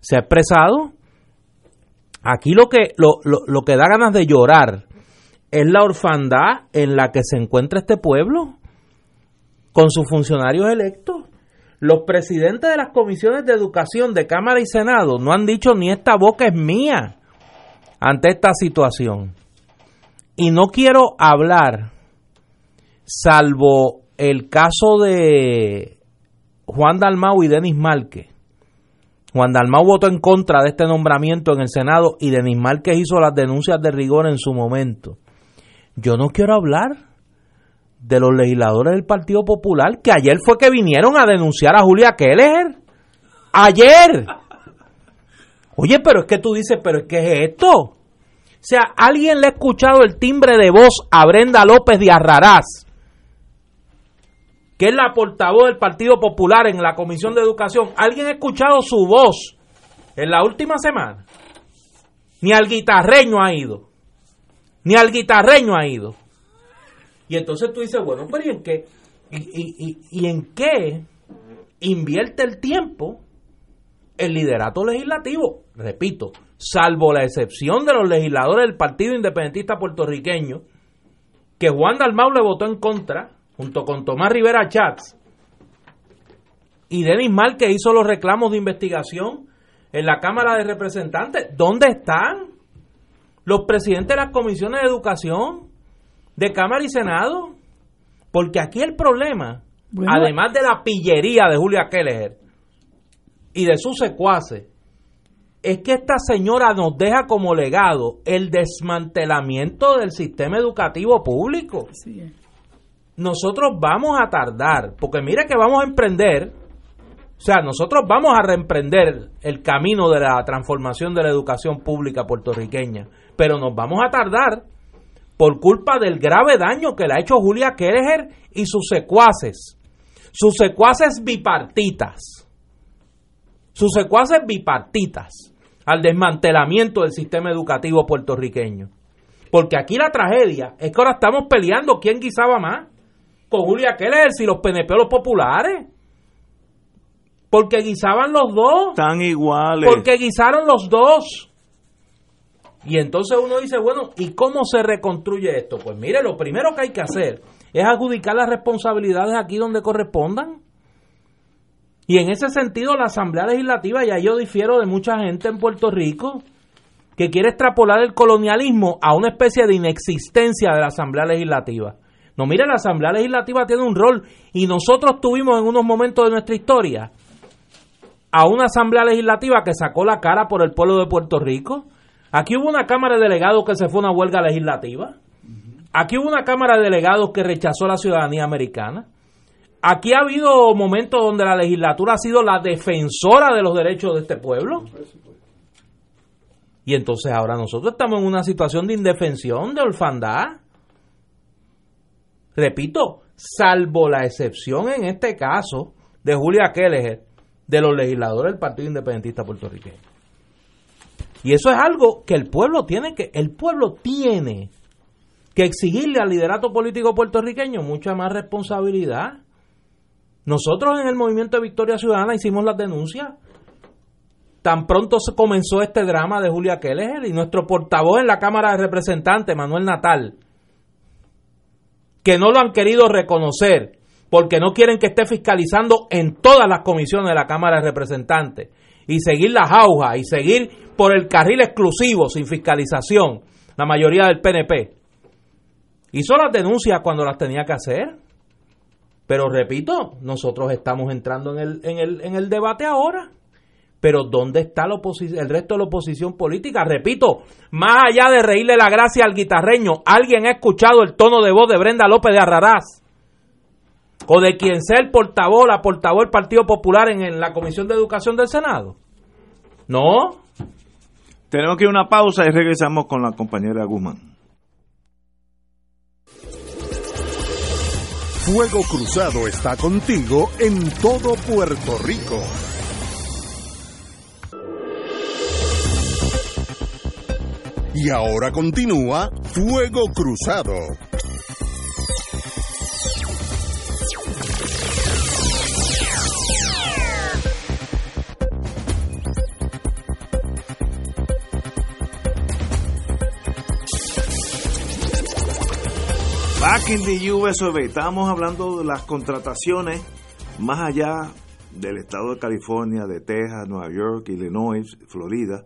se ha expresado Aquí lo que, lo, lo, que da ganas de llorar es la orfandad en la que se encuentra este pueblo con sus funcionarios electos. Los presidentes de las comisiones de educación de Cámara y Senado no han dicho ni esta boca es mía ante esta situación. Y no quiero hablar, salvo el caso de Juan Dalmau y Denis Márquez, Juan Dalmau votó en contra de este nombramiento en el Senado y Denis Márquez hizo las denuncias de rigor en su momento. Yo no quiero hablar de los legisladores del Partido Popular que ayer fue que vinieron a denunciar a Julia Keller. Ayer. Oye, pero es que tú dices, pero es que es esto. O sea, ¿alguien le ha escuchado el timbre de voz a Brenda López de Arrarás? Que es la portavoz del Partido Popular en la Comisión de Educación, ¿alguien ha escuchado su voz en la última semana? Ni al guitarreño ha ido. Ni al guitarreño ha ido. Y entonces tú dices, bueno, pero ¿y en qué? ¿Y, en qué invierte el tiempo el liderato legislativo? Repito, salvo la excepción de los legisladores del Partido Independentista Puertorriqueño, que Juan Dalmau le votó en contra junto con Tomás Rivera Chats y Denis Mal, que hizo los reclamos de investigación en la Cámara de Representantes. ¿Dónde están los presidentes de las comisiones de educación de Cámara y Senado? Porque aquí el problema, además de la pillería de Julia Keller y de sus secuaces, es que esta señora nos deja como legado el desmantelamiento del sistema educativo público nosotros vamos a tardar, porque mire que vamos a emprender, o sea, nosotros vamos a reemprender el camino de la transformación de la educación pública puertorriqueña, pero nos vamos a tardar por culpa del grave daño que le ha hecho Julia Kereger y sus secuaces, sus secuaces bipartitas, sus secuaces bipartitas al desmantelamiento del sistema educativo puertorriqueño. Porque aquí la tragedia es que ahora estamos peleando quién guisaba más con Julia Keller y los PNP los populares. Porque guisaban los dos. Están iguales. Porque guisaron los dos. Y entonces uno dice, bueno, ¿y cómo se reconstruye esto? Pues mire, lo primero que hay que hacer es adjudicar las responsabilidades aquí donde correspondan. Y en ese sentido, la Asamblea Legislativa, ya yo difiero de mucha gente en Puerto Rico, que quiere extrapolar el colonialismo a una especie de inexistencia de la Asamblea Legislativa. No, mire, la Asamblea Legislativa tiene un rol y nosotros tuvimos en unos momentos de nuestra historia a una Asamblea Legislativa que sacó la cara por el pueblo de Puerto Rico. Aquí hubo una Cámara de Delegados que se fue a una huelga legislativa. Aquí hubo una Cámara de Delegados que rechazó la ciudadanía americana. Aquí ha habido momentos donde la legislatura ha sido la defensora de los derechos de este pueblo. Y entonces ahora nosotros estamos en una situación de indefensión, de orfandad. Repito, salvo la excepción en este caso de Julia Keller, de los legisladores del Partido Independentista Puertorriqueño. Y eso es algo que el pueblo tiene que, el pueblo tiene que exigirle al liderato político puertorriqueño mucha más responsabilidad. Nosotros en el movimiento de Victoria Ciudadana hicimos las denuncias. Tan pronto se comenzó este drama de Julia Keller y nuestro portavoz en la Cámara de Representantes, Manuel Natal, que no lo han querido reconocer porque no quieren que esté fiscalizando en todas las comisiones de la Cámara de Representantes y seguir las aujas y seguir por el carril exclusivo sin fiscalización, la mayoría del PNP. Hizo las denuncias cuando las tenía que hacer. Pero repito, nosotros estamos entrando en el, en el, en el debate ahora. Pero ¿dónde está la el resto de la oposición política? Repito, más allá de reírle la gracia al guitarreño, ¿alguien ha escuchado el tono de voz de Brenda López de Arrarás? O de quien sea el portavoz, la portavoz del Partido Popular en, en la Comisión de Educación del Senado. No. Tenemos que ir a una pausa y regresamos con la compañera Guzmán. Fuego Cruzado está contigo en todo Puerto Rico. Y ahora continúa Fuego Cruzado. Back in the estábamos hablando de las contrataciones más allá del estado de California, de Texas, Nueva York, Illinois, Florida,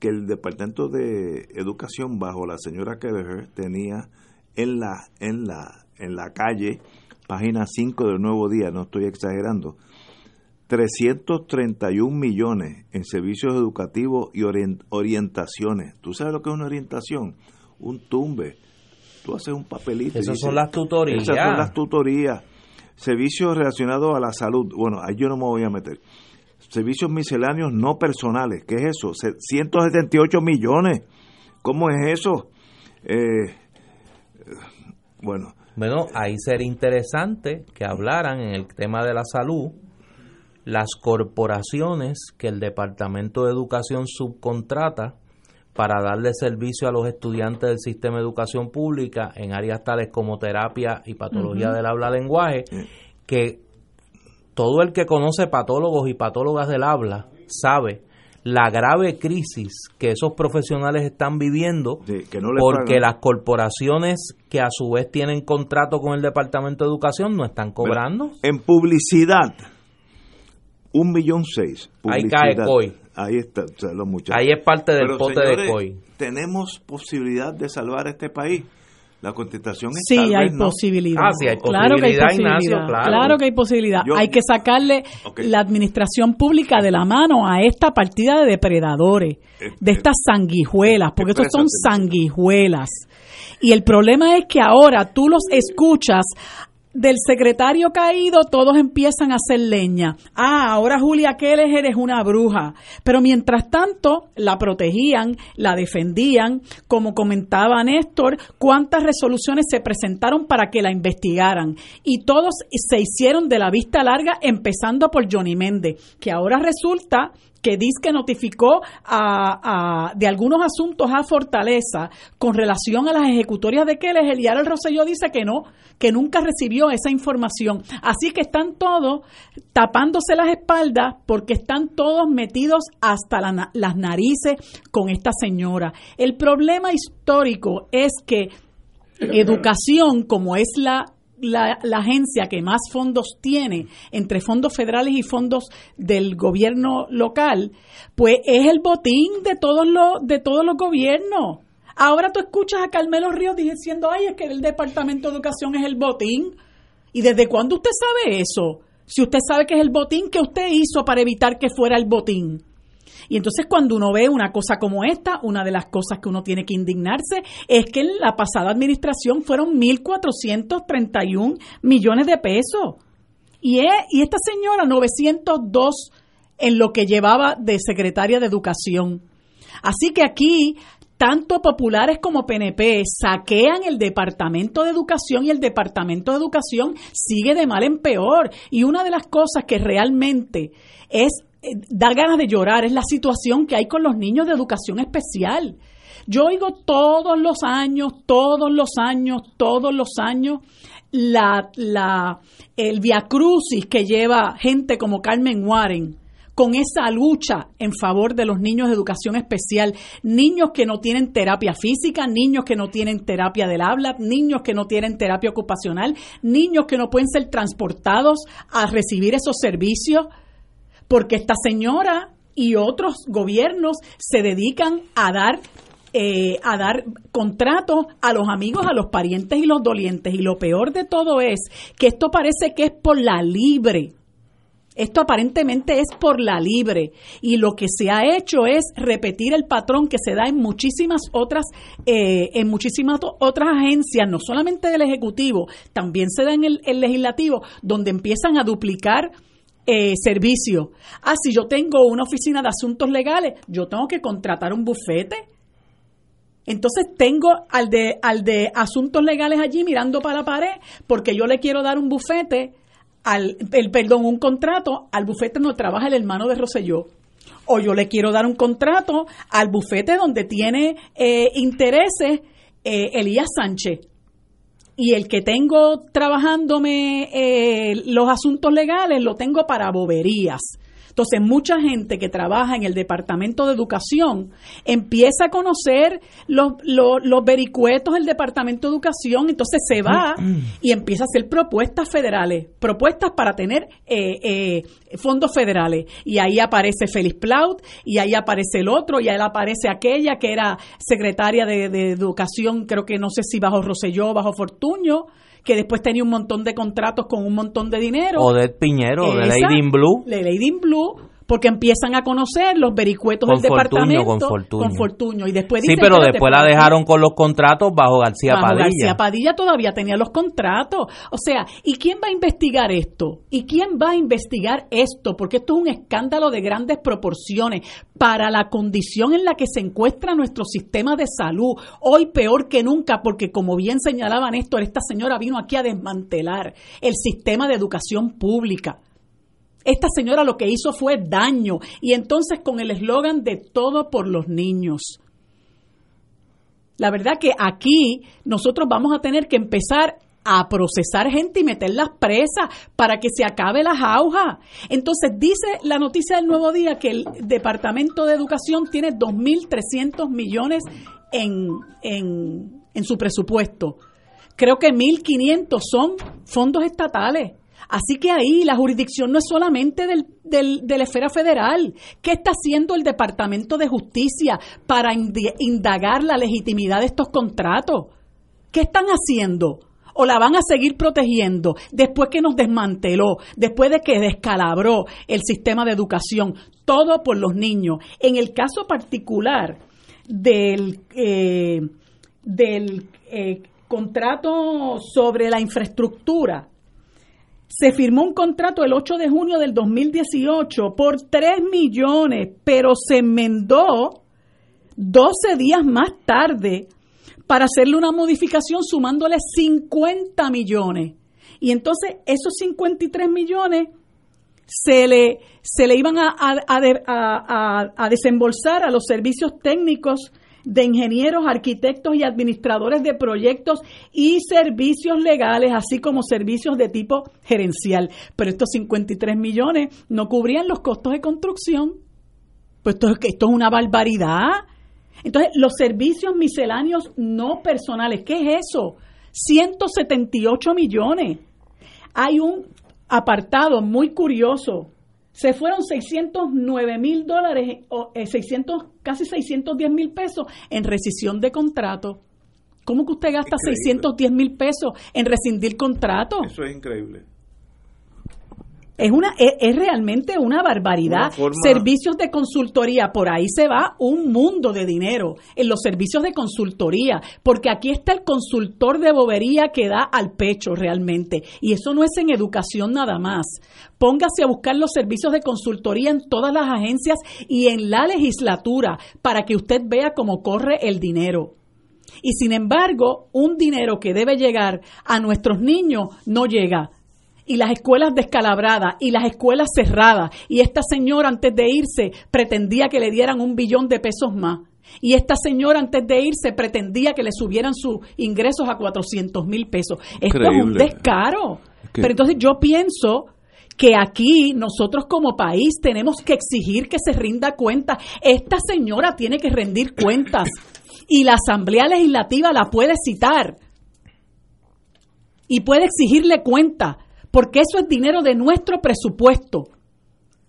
que el Departamento de Educación bajo la señora Kelleher tenía en la, en la, en la calle, página 5 del Nuevo Día, no estoy exagerando, 331 millones en servicios educativos y orientaciones. ¿Tú sabes lo que es una orientación? Un tumbe tú haces un papelito. Esas son las tutorías. Esas son las tutorías. Servicios relacionados a la salud. Bueno, ahí yo no me voy a meter. Servicios misceláneos no personales. ¿Qué es eso? 178 millones. ¿Cómo es eso? Eh, bueno. Bueno, ahí sería interesante que hablaran en el tema de la salud las corporaciones que el Departamento de Educación subcontrata para darle servicio a los estudiantes del sistema de educación pública en áreas tales como terapia y patología del habla-lenguaje, que todo el que conoce patólogos y patólogas del habla sabe la grave crisis que esos profesionales están viviendo porque las corporaciones que a su vez tienen contrato con el Departamento de Educación no están cobrando. En publicidad, un millón seis. Ahí cae COI. Ahí está, los muchachos. Ahí es parte del pote de COI. Tenemos posibilidad de salvar este país. La contestación es sí, hay posibilidad. Ah, sí, hay claro que hay posibilidad. claro. que hay posibilidad. hay que sacarle la administración pública de la mano a esta partida de depredadores, eh, de estas sanguijuelas, porque estos son sanguijuelas. Y el problema es que ahora tú los escuchas del secretario caído todos empiezan a hacer leña. Ah, ahora Julia Keller es una bruja. Pero mientras tanto la protegían, la defendían, como comentaba Néstor, cuántas resoluciones se presentaron para que la investigaran. Y todos se hicieron de la vista larga, empezando por Johnny Méndez, que ahora resulta que que notificó a, de algunos asuntos a Fortaleza con relación a las ejecutorias de y ahora el Rosselló dice que no, que nunca recibió esa información. Así que están todos tapándose las espaldas porque están todos metidos hasta las narices con esta señora. El problema histórico es que educación, como es la la, agencia que más fondos tiene entre fondos federales y fondos del gobierno local, pues es el botín de todos los de todos los gobiernos. Ahora tú escuchas a Carmelo Ríos diciendo, ay, es que el Departamento de Educación es el botín. ¿Y desde cuándo usted sabe eso? Si usted sabe que es el botín, ¿qué usted hizo para evitar que fuera el botín? Y entonces cuando uno ve una cosa como esta, una de las cosas que uno tiene que indignarse es que en la pasada administración fueron 1.431 millones de pesos. Y, esta señora 902 en lo que llevaba de secretaria de educación. Así que aquí tanto populares como PNP saquean el Departamento de Educación y el Departamento de Educación sigue de mal en peor. Y una de las cosas que realmente es da ganas de llorar. Es la situación que hay con los niños de educación especial. Yo oigo todos los años, todos los años, todos los años la, la, el que lleva gente como Carmen Warren con esa lucha en favor de los niños de educación especial, niños que no tienen terapia física, niños que no tienen terapia del habla, niños que no tienen terapia ocupacional, niños que no pueden ser transportados a recibir esos servicios porque esta señora y otros gobiernos se dedican a dar eh, a dar contratos a los amigos, a los parientes y los dolientes. Y lo peor de todo es que esto parece que es por la libre. Esto aparentemente es por la libre y lo que se ha hecho es repetir el patrón que se da en muchísimas otras eh, en muchísimas otras agencias, no solamente del ejecutivo, también se da en el legislativo, donde empiezan a duplicar eh, servicio. Ah, si yo tengo una oficina de asuntos legales, yo tengo que contratar un bufete. Entonces tengo al de, al de asuntos legales allí mirando para la pared porque yo le quiero dar un bufete, al, el, perdón, un contrato al bufete donde trabaja el hermano de Roselló. O yo le quiero dar un contrato al bufete donde tiene eh, intereses eh, Elías Sánchez y el que tengo trabajándome eh, los asuntos legales lo tengo para boberías. Entonces, mucha gente que trabaja en el Departamento de Educación empieza a conocer los, los, vericuetos del Departamento de Educación, entonces se va y empieza a hacer propuestas federales, propuestas para tener eh, eh, fondos federales. Y ahí aparece Félix Plaut, y ahí aparece el otro, y ahí aparece aquella que era secretaria de, de Educación, creo que no sé si bajo Roselló, bajo Fortuño que después tenía un montón de contratos con un montón de dinero. O de Piñero, de Lady in Blue. De Lady in Blue, porque empiezan a conocer los vericuetos del departamento con Fortuño. con Fortuño y después sí pero después la dejaron con los contratos bajo García bajo Padilla. García Padilla todavía tenía los contratos. O sea y quién va a investigar esto y quién va a investigar esto porque esto es un escándalo de grandes proporciones. Para la condición en la que se encuentra nuestro sistema de salud hoy peor que nunca porque como bien señalaba Néstor esta señora vino aquí a desmantelar el sistema de educación pública esta señora lo que hizo fue daño y entonces con el eslogan de todo por los niños. La verdad que aquí nosotros vamos a tener que empezar a procesar gente y meterlas presas para que se acabe la jauja. Entonces dice la noticia del Nuevo Día que el Departamento de Educación tiene 2.300 millones en, en, en su presupuesto. Creo que 1.500 son fondos estatales. Así que ahí la jurisdicción no es solamente del, de la esfera federal. ¿Qué está haciendo el Departamento de Justicia para indagar la legitimidad de estos contratos? ¿Qué están haciendo? ¿O la van a seguir protegiendo después que nos desmanteló, después de que descalabró el sistema de educación? Todo por los niños. En el caso particular del, eh, del eh, contrato sobre la infraestructura, se firmó un contrato el 8 de junio del 2018 por 3 millones, pero se enmendó 12 días más tarde para hacerle una modificación sumándole 50 millones. Y entonces esos 53 millones se le, se le iban a, a, a desembolsar a los servicios técnicos de ingenieros, arquitectos y administradores de proyectos y servicios legales, así como servicios de tipo gerencial. Pero estos 53 millones no cubrían los costos de construcción. Pues esto, esto es una barbaridad. Entonces, los servicios misceláneos no personales, ¿qué es eso? 178 millones. Hay un apartado muy curioso Se fueron 609 mil dólares, o 600, casi 610 mil pesos en rescisión de contrato. ¿Cómo que usted gasta 610 mil pesos en rescindir contrato? Eso es increíble. Es, una, es, realmente una barbaridad. Servicios de consultoría, por ahí se va un mundo de dinero en los servicios de consultoría, porque aquí está el consultor de bobería que da al pecho realmente. Y eso no es en educación nada más. Póngase a buscar los servicios de consultoría en todas las agencias y en la legislatura para que usted vea cómo corre el dinero. Y sin embargo, un dinero que debe llegar a nuestros niños no llega y las escuelas descalabradas y las escuelas cerradas. Y esta señora antes de irse pretendía que le dieran un billón de pesos más. Y esta señora antes de irse pretendía que le subieran sus ingresos a 400 mil pesos. Esto es un descaro. Pero entonces yo pienso que aquí nosotros como país tenemos que exigir que se rinda cuenta. Esta señora tiene que rendir cuentas y la Asamblea Legislativa la puede citar y puede exigirle cuenta porque eso es dinero de nuestro presupuesto.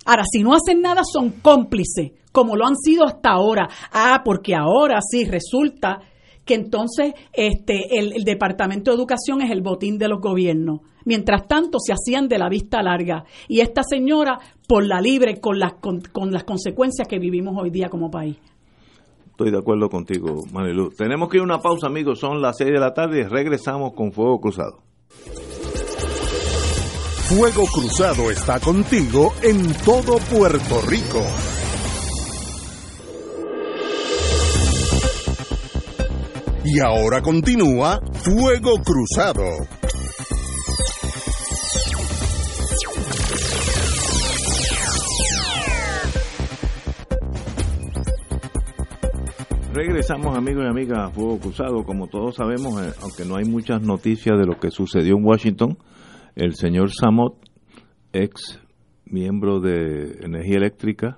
Ahora, si no hacen nada, son cómplices, como lo han sido hasta ahora. Ah, porque ahora sí resulta que entonces este, el, Departamento de Educación es el botín de los gobiernos. Mientras tanto, se hacían de la vista larga. Y esta señora, por la libre, con las, con, con las consecuencias que vivimos hoy día como país. Estoy de acuerdo contigo, Marilu. Tenemos que ir a una pausa, amigos. Son las 6 de la tarde y regresamos con Fuego Cruzado. Fuego Cruzado está contigo en todo Puerto Rico. Y ahora continúa Fuego Cruzado. Regresamos amigos y amigas a Fuego Cruzado. Como todos sabemos, eh, aunque no hay muchas noticias de lo que sucedió en Washington, el señor Samot, ex miembro de Energía Eléctrica,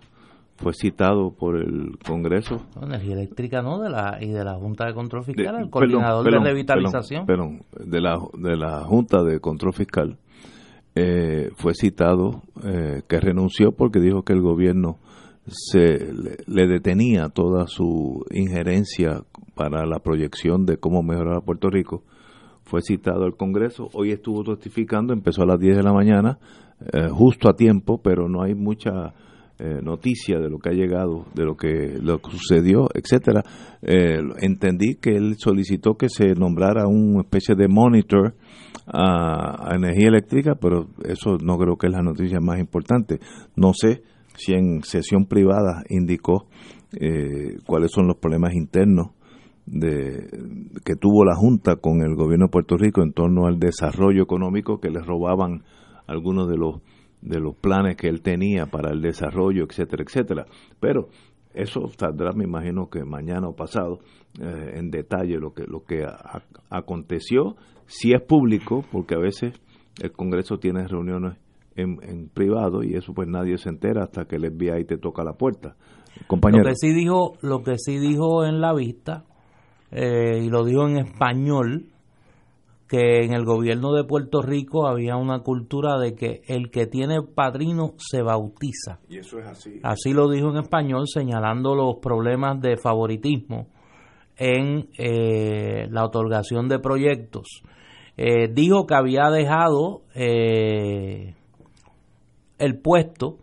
fue citado por el Congreso. energía Eléctrica no, de la, y de la Junta de Control Fiscal, el coordinador de revitalización. Perdón, de, la, de la Junta de Control Fiscal, eh, fue citado eh, que renunció porque dijo que el gobierno se le, detenía toda su injerencia para la proyección de cómo mejorar a Puerto Rico fue citado al Congreso, hoy estuvo testificando, empezó a las 10 de la mañana, eh, justo a tiempo, pero no hay mucha eh, noticia de lo que ha llegado, de lo que, lo sucedió, etcétera. Eh, entendí que él solicitó que se nombrara una especie de monitor a, energía eléctrica, pero eso no creo que es la noticia más importante. No sé si en sesión privada indicó cuáles son los problemas internos de, que tuvo la Junta con el gobierno de Puerto Rico en torno al desarrollo económico que le robaban algunos de los de los planes que él tenía para el desarrollo, etcétera, etcétera. Pero eso saldrá, me imagino que mañana o pasado, eh, en detalle lo que lo que aconteció, si es público, porque a veces el Congreso tiene reuniones en, en, privado y eso pues nadie se entera hasta que el FBI te toca la puerta. Compañero. Lo que sí dijo, lo que sí dijo en la vista eh, y lo dijo en español, que en el gobierno de Puerto Rico había una cultura de que el que tiene padrino se bautiza. Y eso es así. Así lo dijo en español, señalando los problemas de favoritismo en eh, la otorgación de proyectos. Eh, dijo que había dejado el puesto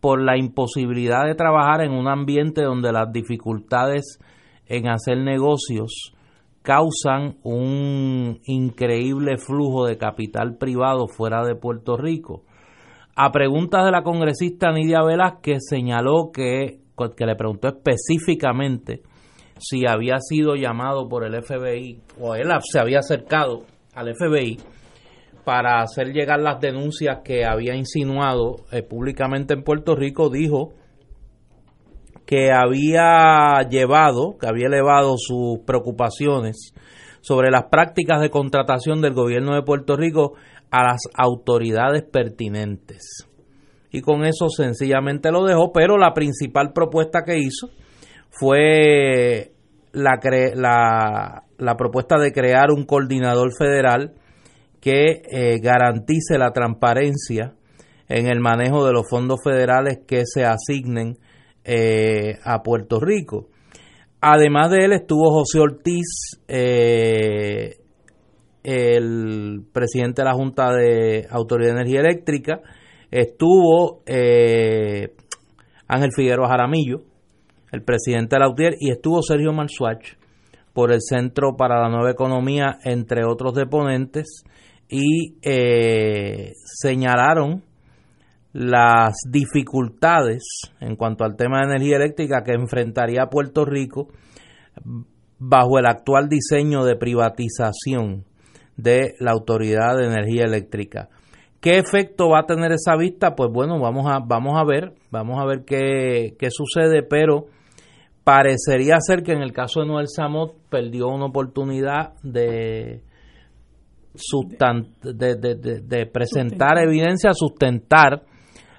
por la imposibilidad de trabajar en un ambiente donde las dificultades en hacer negocios causan un increíble flujo de capital privado fuera de Puerto Rico. A preguntas de la congresista Nidia Velázquez señaló que, que le preguntó específicamente si había sido llamado por el FBI o él se había acercado al FBI para hacer llegar las denuncias que había insinuado eh, públicamente en Puerto Rico, dijo que había llevado, que había elevado sus preocupaciones sobre las prácticas de contratación del gobierno de Puerto Rico a las autoridades pertinentes. Y con eso sencillamente lo dejó, pero la principal propuesta que hizo fue la, la, propuesta de crear un coordinador federal que eh, garantice la transparencia en el manejo de los fondos federales que se asignen eh, a Puerto Rico. Además de él estuvo José Ortiz, eh, el presidente de la Junta de Autoridad de Energía Eléctrica, estuvo eh, Ángel Figueroa Jaramillo, el presidente de la UTIER, y estuvo Sergio Marsuach por el Centro para la Nueva Economía, entre otros deponentes, y señalaron las dificultades en cuanto al tema de energía eléctrica que enfrentaría Puerto Rico bajo el actual diseño de privatización de la Autoridad de Energía Eléctrica. ¿Qué efecto va a tener esa vista? Pues bueno, vamos a, vamos a ver, vamos a ver qué, qué sucede, pero parecería ser que en el caso de Noel Samot perdió una oportunidad de, de, presentar evidencia, sustentar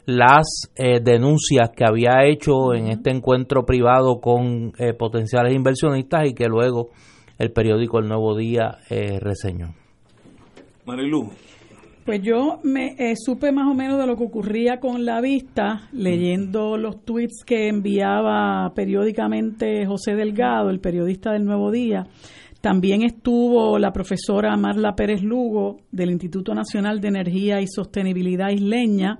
las eh, denuncias que había hecho en este encuentro privado con eh, potenciales inversionistas y que luego el periódico El Nuevo Día eh, reseñó. Marilu. Pues yo me eh, supe más o menos de lo que ocurría con la vista, leyendo los tweets que enviaba periódicamente José Delgado, el periodista del Nuevo Día. También estuvo la profesora Marla Pérez Lugo del Instituto Nacional de Energía y Sostenibilidad Isleña,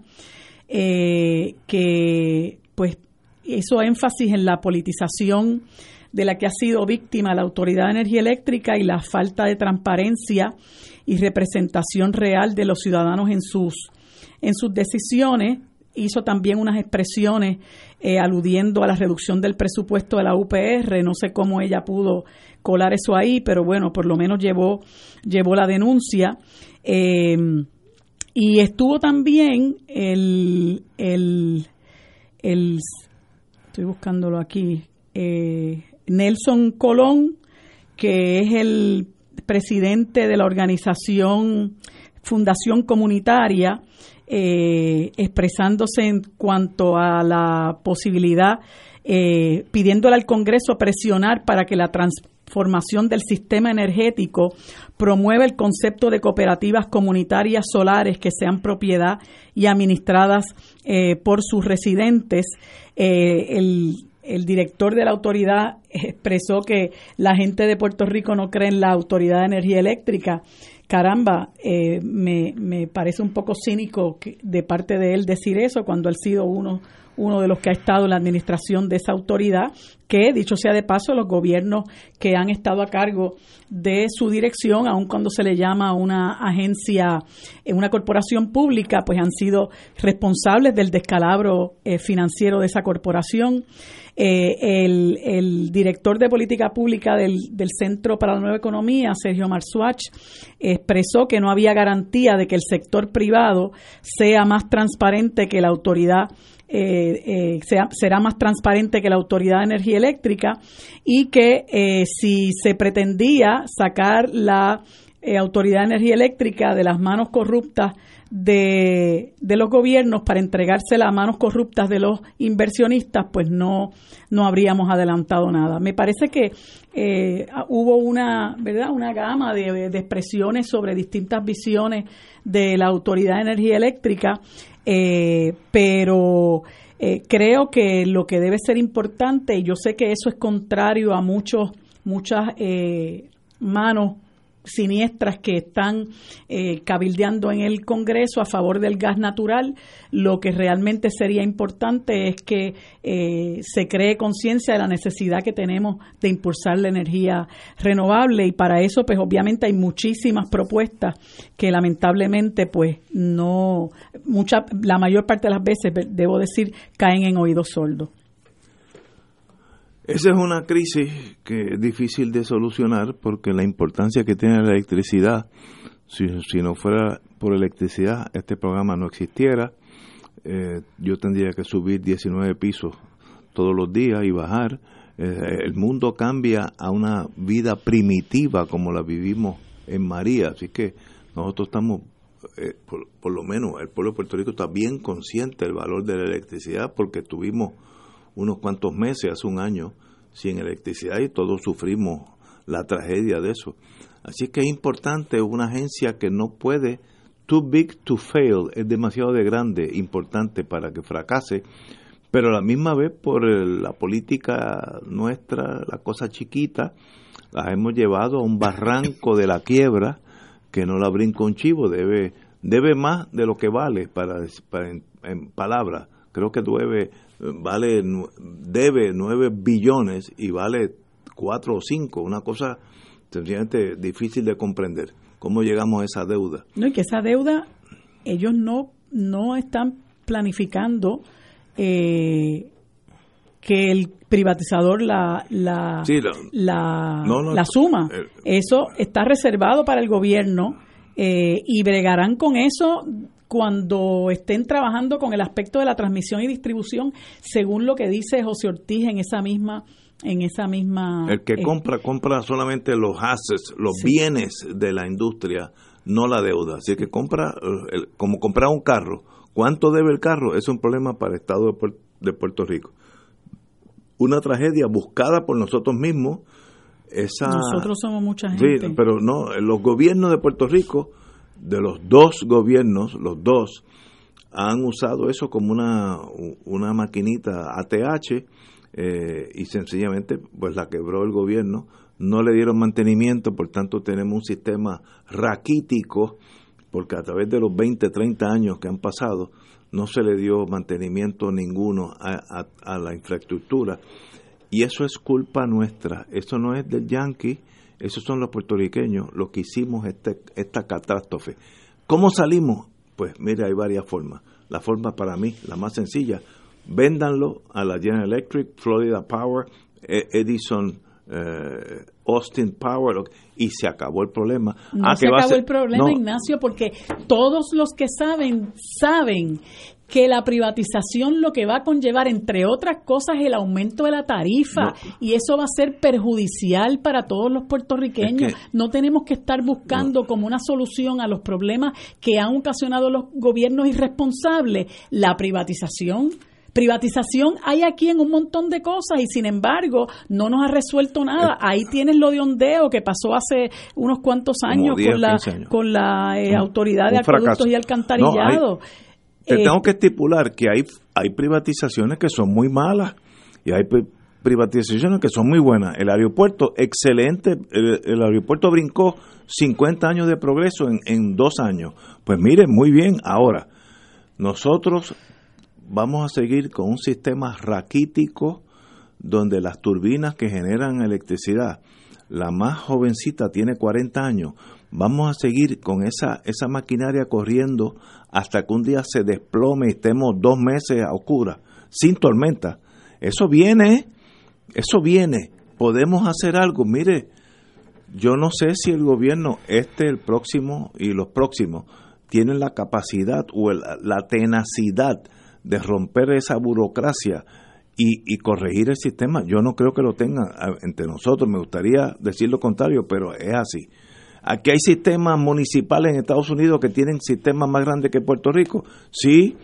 eh, que pues hizo énfasis en la politización de la que ha sido víctima la Autoridad de Energía Eléctrica y la falta de transparencia y representación real de los ciudadanos en sus, en sus decisiones. Hizo también unas expresiones eh, aludiendo a la reducción del presupuesto de la UPR. No sé cómo ella pudo colar eso ahí, pero bueno, por lo menos llevó, llevó la denuncia. Em, y estuvo también el, el, estoy buscándolo aquí, eh, Nelson Colón, que es el presidente de la organización Fundación Comunitaria, eh, expresándose en cuanto a la posibilidad, eh, pidiéndole al Congreso presionar para que la transformación del sistema energético promueva el concepto de cooperativas comunitarias solares que sean propiedad y administradas eh, por sus residentes. el el director de la autoridad expresó que la gente de Puerto Rico no cree en la Autoridad de Energía Eléctrica. Caramba, eh, me, me, parece un poco cínico de parte de él decir eso cuando él ha sido uno, uno de los que ha estado en la administración de esa autoridad, que dicho sea de paso, los gobiernos que han estado a cargo de su dirección, aun cuando se le llama una agencia, eh, una corporación pública, pues han sido responsables del descalabro eh, financiero de esa corporación. Eh, el, director de política pública del, del, Centro para la Nueva Economía, Sergio Marsuach, expresó que no había garantía de que el sector privado sea más transparente que la autoridad eh, eh será más transparente que la Autoridad de Energía Eléctrica y que eh, si se pretendía sacar la eh, Autoridad de Energía Eléctrica de las manos corruptas de, los gobiernos para entregársela a manos corruptas de los inversionistas, pues no, no habríamos adelantado nada. Me parece que hubo una, ¿verdad? una gama de, de, expresiones sobre distintas visiones de la Autoridad de Energía Eléctrica eh, pero eh, creo que lo que debe ser importante, y yo sé que eso es contrario a muchos, muchas eh, manos siniestras que están eh, cabildeando en el Congreso a favor del gas natural. Lo que realmente sería importante es que eh, se cree conciencia de la necesidad que tenemos de impulsar la energía renovable y para eso pues obviamente hay muchísimas propuestas que lamentablemente pues no, mucha, la mayor parte de las veces, debo decir, caen en oídos sordos. Esa es una crisis que es difícil de solucionar porque la importancia que tiene la electricidad, si, no fuera por electricidad, este programa no existiera. Eh, yo tendría que subir 19 pisos todos los días y bajar. Eh, el mundo cambia a una vida primitiva como la vivimos en María, así que nosotros estamos, eh, por, por, lo menos el pueblo de Puerto Rico está bien consciente del valor de la electricidad porque tuvimos unos cuantos meses, hace un año, sin electricidad y todos sufrimos la tragedia de eso. Así que es importante una agencia que no puede too big to fail, es demasiado de grande, importante para que fracase, pero a la misma vez por la política nuestra, la cosa chiquita, las hemos llevado a un barranco de la quiebra que no la brinca un chivo, debe, debe más de lo que vale para, en, palabras. Creo que debe, vale, debe 9 billones y vale 4 o 5, una cosa sencillamente difícil de comprender. ¿Cómo llegamos a esa deuda? No, y que esa deuda ellos no, no están planificando eh, que el privatizador la la, la, suma. Eh, eso está reservado para el gobierno eh, y bregarán con eso cuando estén trabajando con el aspecto de la transmisión y distribución, según lo que dice José Ortiz en esa misma en esa misma el que eh, compra compra solamente los assets los bienes de la industria no la deuda así que compra como comprar un carro cuánto debe el carro es un problema para el estado de Puerto Rico una tragedia buscada por nosotros mismos. Esa, nosotros somos mucha gente. Sí, pero no, los gobiernos de Puerto Rico, de los dos gobiernos, los dos, han usado eso como una, una maquinita ATH eh, y sencillamente pues la quebró el gobierno, no le dieron mantenimiento, por tanto tenemos un sistema raquítico, porque a través de los 20, 30 años que han pasado, no se le dio mantenimiento ninguno a, la infraestructura. Y eso es culpa nuestra, eso no es del yankee, esos son los puertorriqueños los que hicimos este, esta catástrofe. ¿Cómo salimos? Pues mire, hay varias formas. La forma para mí, la más sencilla, véndanlo a la General Electric, Florida Power, e, Edison, eh, Austin Power, y se acabó el problema. No ah, se acabó el problema, Ignacio, porque todos los que saben, saben que la privatización lo que va a conllevar, entre otras cosas, el aumento de la tarifa y eso va a ser perjudicial para todos los puertorriqueños. no tenemos que estar buscando como una solución a los problemas que han ocasionado los gobiernos irresponsables la privatización Privatización hay aquí en un montón de cosas y sin embargo no nos ha resuelto nada. Eh. Ahí tienes lo de ondeo que pasó hace unos cuantos años con la, con la eh, autoridad de acueductos y alcantarillado. Te eh, tengo que estipular que hay, hay privatizaciones que son muy malas y hay privatizaciones que son muy buenas. El aeropuerto, excelente, el, aeropuerto brincó 50 años de progreso en, en dos años. Pues miren, muy bien, ahora, nosotros vamos a seguir con un sistema raquítico donde las turbinas que generan electricidad, la más jovencita tiene 40 años, vamos a seguir con esa, esa maquinaria corriendo hasta que un día se desplome y estemos dos meses a oscuras, sin tormenta. Eso viene, eso viene. Podemos hacer algo. Mire, yo no sé si el gobierno, este, el próximo y los próximos, tienen la capacidad o la tenacidad de romper esa burocracia y, corregir el sistema. Yo no creo que lo tengan entre nosotros, me gustaría decir lo contrario, pero es así. Aquí hay sistemas municipales en Estados Unidos que tienen sistemas más grandes que Puerto Rico. Sí,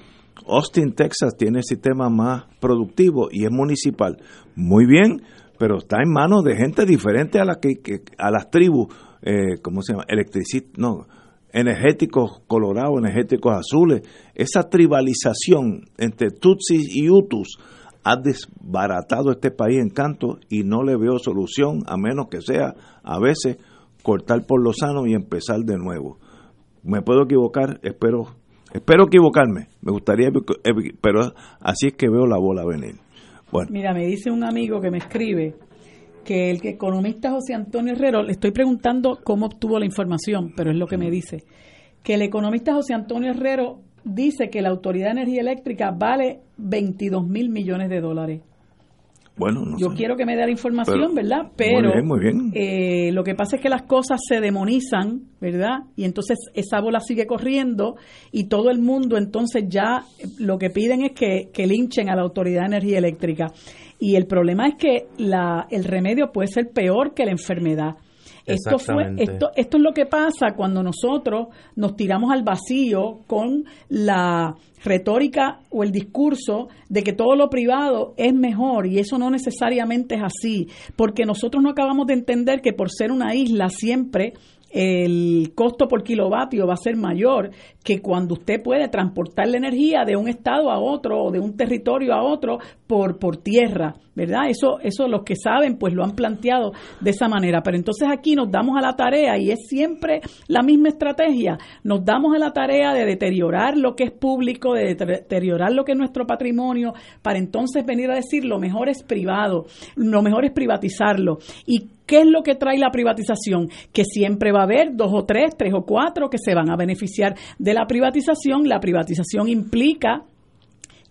Austin, Texas tiene el sistema más productivo y es municipal. Muy bien, pero está en manos de gente diferente a, la que, a las tribus, eh, ¿cómo se llama? Electricidad, no, energéticos colorados, energéticos azules. Esa tribalización entre Tutsis y Hutus ha desbaratado este país en canto y no le veo solución a menos que sea a veces cortar por lo sano y empezar de nuevo. Me puedo equivocar, espero espero equivocarme. Me gustaría pero así es que veo la bola venir. Bueno. Mira, me dice un amigo que me escribe que el economista José Antonio Herrero, le estoy preguntando cómo obtuvo la información, pero es lo que me dice, que el economista José Antonio Herrero dice que la Autoridad de Energía Eléctrica vale 22 mil millones de dólares. Bueno, no Yo quiero que me dé la información, ¿verdad? Pero muy bien, eh, lo que pasa es que las cosas se demonizan, ¿verdad? Y entonces esa bola sigue corriendo y todo el mundo entonces ya lo que piden es que, que linchen a la Autoridad de Energía Eléctrica. Y el problema es que la, el remedio puede ser peor que la enfermedad. Esto, fue, esto, esto es lo que pasa cuando nosotros nos tiramos al vacío con la retórica o el discurso de que todo lo privado es mejor y eso no necesariamente es así, porque nosotros no acabamos de entender que por ser una isla siempre el costo por kilovatio va a ser mayor que cuando usted puede transportar la energía de un estado a otro o de un territorio a otro por, por tierra, ¿verdad? Eso, eso los que saben pues lo han planteado de esa manera. Pero entonces aquí nos damos a la tarea y es siempre la misma estrategia, nos damos a la tarea de deteriorar lo que es público, de deteriorar lo que es nuestro patrimonio, para entonces venir a decir lo mejor es privado, lo mejor es privatizarlo. ¿Y qué es lo que trae la privatización? Que siempre va a haber dos o tres, tres o cuatro que se van a beneficiar de la privatización. La privatización implica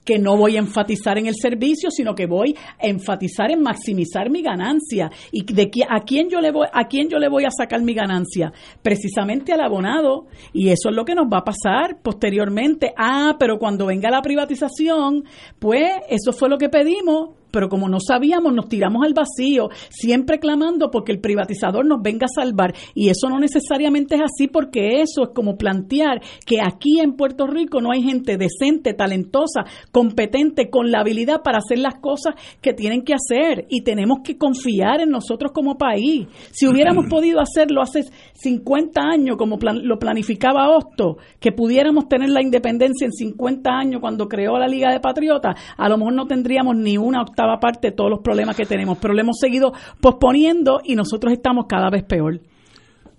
que no voy a enfatizar en el servicio, sino que voy a enfatizar en maximizar mi ganancia. ¿Y de a quién yo le voy a quién yo le voy a sacar mi ganancia? Precisamente al abonado, y eso es lo que nos va a pasar posteriormente. Ah, pero cuando venga la privatización, pues eso fue lo que pedimos, pero como no sabíamos, nos tiramos al vacío, siempre clamando porque el privatizador nos venga a salvar. Y eso no necesariamente es así, porque eso es como plantear que aquí en Puerto Rico no hay gente decente, talentosa, competente, con la habilidad para hacer las cosas que tienen que hacer. Y tenemos que confiar en nosotros como país. Si hubiéramos podido hacerlo hace 50 años, como lo planificaba Hosto, que pudiéramos tener la independencia en 50 años cuando creó la Liga de Patriotas, a lo mejor no tendríamos ni una octava aparte de todos los problemas que tenemos, pero lo hemos seguido posponiendo y nosotros estamos cada vez peor.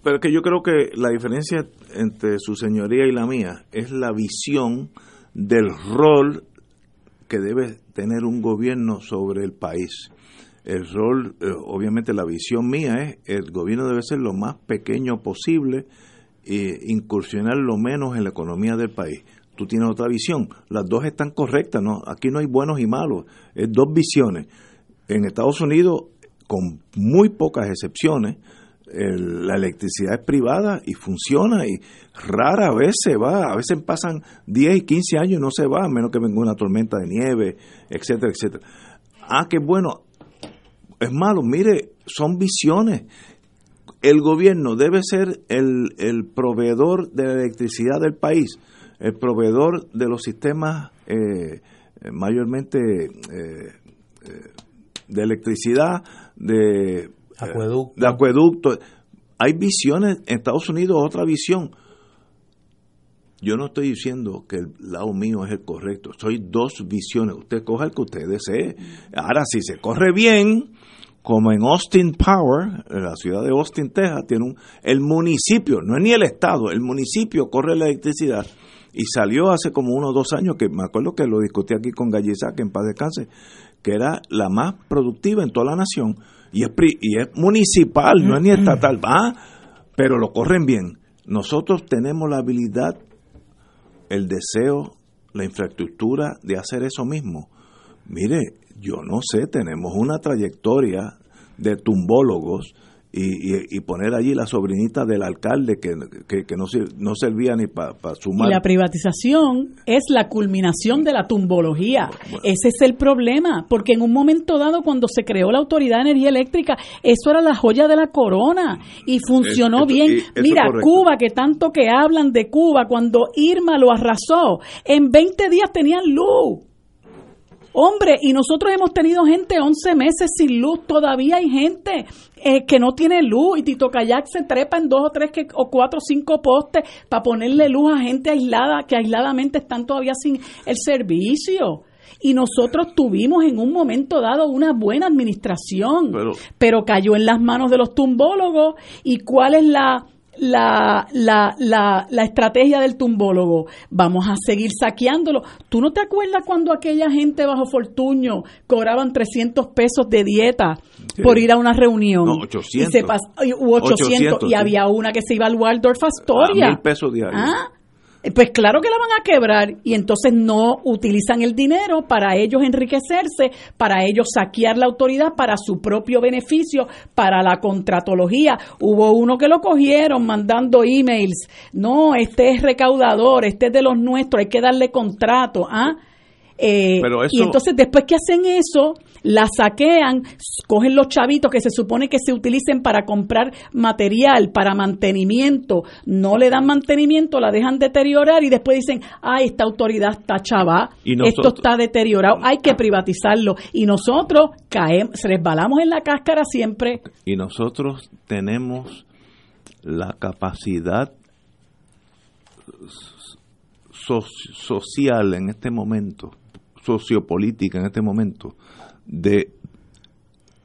Pero que yo creo que la diferencia entre su señoría y la mía es la visión del rol que debe tener un gobierno sobre el país. El rol, eh, obviamente la visión mía es, el gobierno debe ser lo más pequeño posible e incursionar lo menos en la economía del país tú tienes otra visión. Las dos están correctas, ¿no? Aquí no hay buenos y malos, es dos visiones. En Estados Unidos, con muy pocas excepciones, la electricidad es privada y funciona y rara vez se va, a veces pasan 10 y 15 años y no se va, a menos que venga una tormenta de nieve, etcétera, etcétera. Ah, qué bueno, es malo, mire, son visiones. El gobierno debe ser el, el proveedor de la electricidad del país el proveedor de los sistemas eh, mayormente eh, eh, de electricidad, de acueducto. de acueducto. Hay visiones, en Estados Unidos otra visión. Yo no estoy diciendo que el lado mío es el correcto, soy dos visiones. Usted coja el que usted desee. Ahora, si se corre bien, como en Austin Power, en la ciudad de Austin, Texas, tiene un, el municipio, no es ni el estado, el municipio corre la electricidad y salió hace como unos dos años, que me acuerdo que lo discutí aquí con Gallisa, que en paz descanse, que era la más productiva en toda la nación, y es, y es municipal, no es ni estatal, va, pero lo corren bien. Nosotros tenemos la habilidad, el deseo, la infraestructura de hacer eso mismo. Mire, yo no sé, tenemos una trayectoria de tumbólogos y, y, poner allí la sobrinita del alcalde que, que, no, no servía ni para sumar. Y la privatización es la culminación de la tumbología. Ese es el problema, porque en un momento dado cuando se creó la Autoridad de Energía Eléctrica, eso era la joya de la corona y funcionó bien. Mira, Cuba, que tanto que hablan de Cuba, cuando Irma lo arrasó, en 20 días tenían luz Hombre, y nosotros hemos tenido gente 11 meses sin luz, todavía hay gente eh, que no tiene luz y Tito Kayak se trepa en dos o tres que, o cuatro o cinco postes para ponerle luz a gente aislada que aisladamente están todavía sin el servicio. Y nosotros tuvimos en un momento dado una buena administración, pero cayó en las manos de los tumbólogos. ¿Y cuál es la, la, la, la, la, estrategia del tumbólogo. Vamos a seguir saqueándolo. ¿Tú no te acuerdas cuando aquella gente bajo Fortuño cobraban 300 pesos de dieta por ir a una reunión? No, 800. Y se 800, y había una que se iba al Waldorf Astoria. A mil pesos diarios. ¿Ah? Eh, pues claro que la van a quebrar y entonces no utilizan el dinero para ellos enriquecerse, para ellos saquear la autoridad para su propio beneficio, para la contratología. Hubo uno que lo cogieron mandando emails, no, este es recaudador, este es de los nuestros, hay que darle contrato, ¿ah? Eh, y entonces después que hacen eso, la saquean, cogen los chavitos que se supone que se utilicen para comprar material, para mantenimiento, no le dan mantenimiento, la dejan deteriorar y después dicen, ay, esta autoridad está chava, esto está deteriorado, hay que privatizarlo. Y nosotros caemos, resbalamos en la cáscara siempre. Y nosotros tenemos la capacidad social en este momento, sociopolítica en este momento, de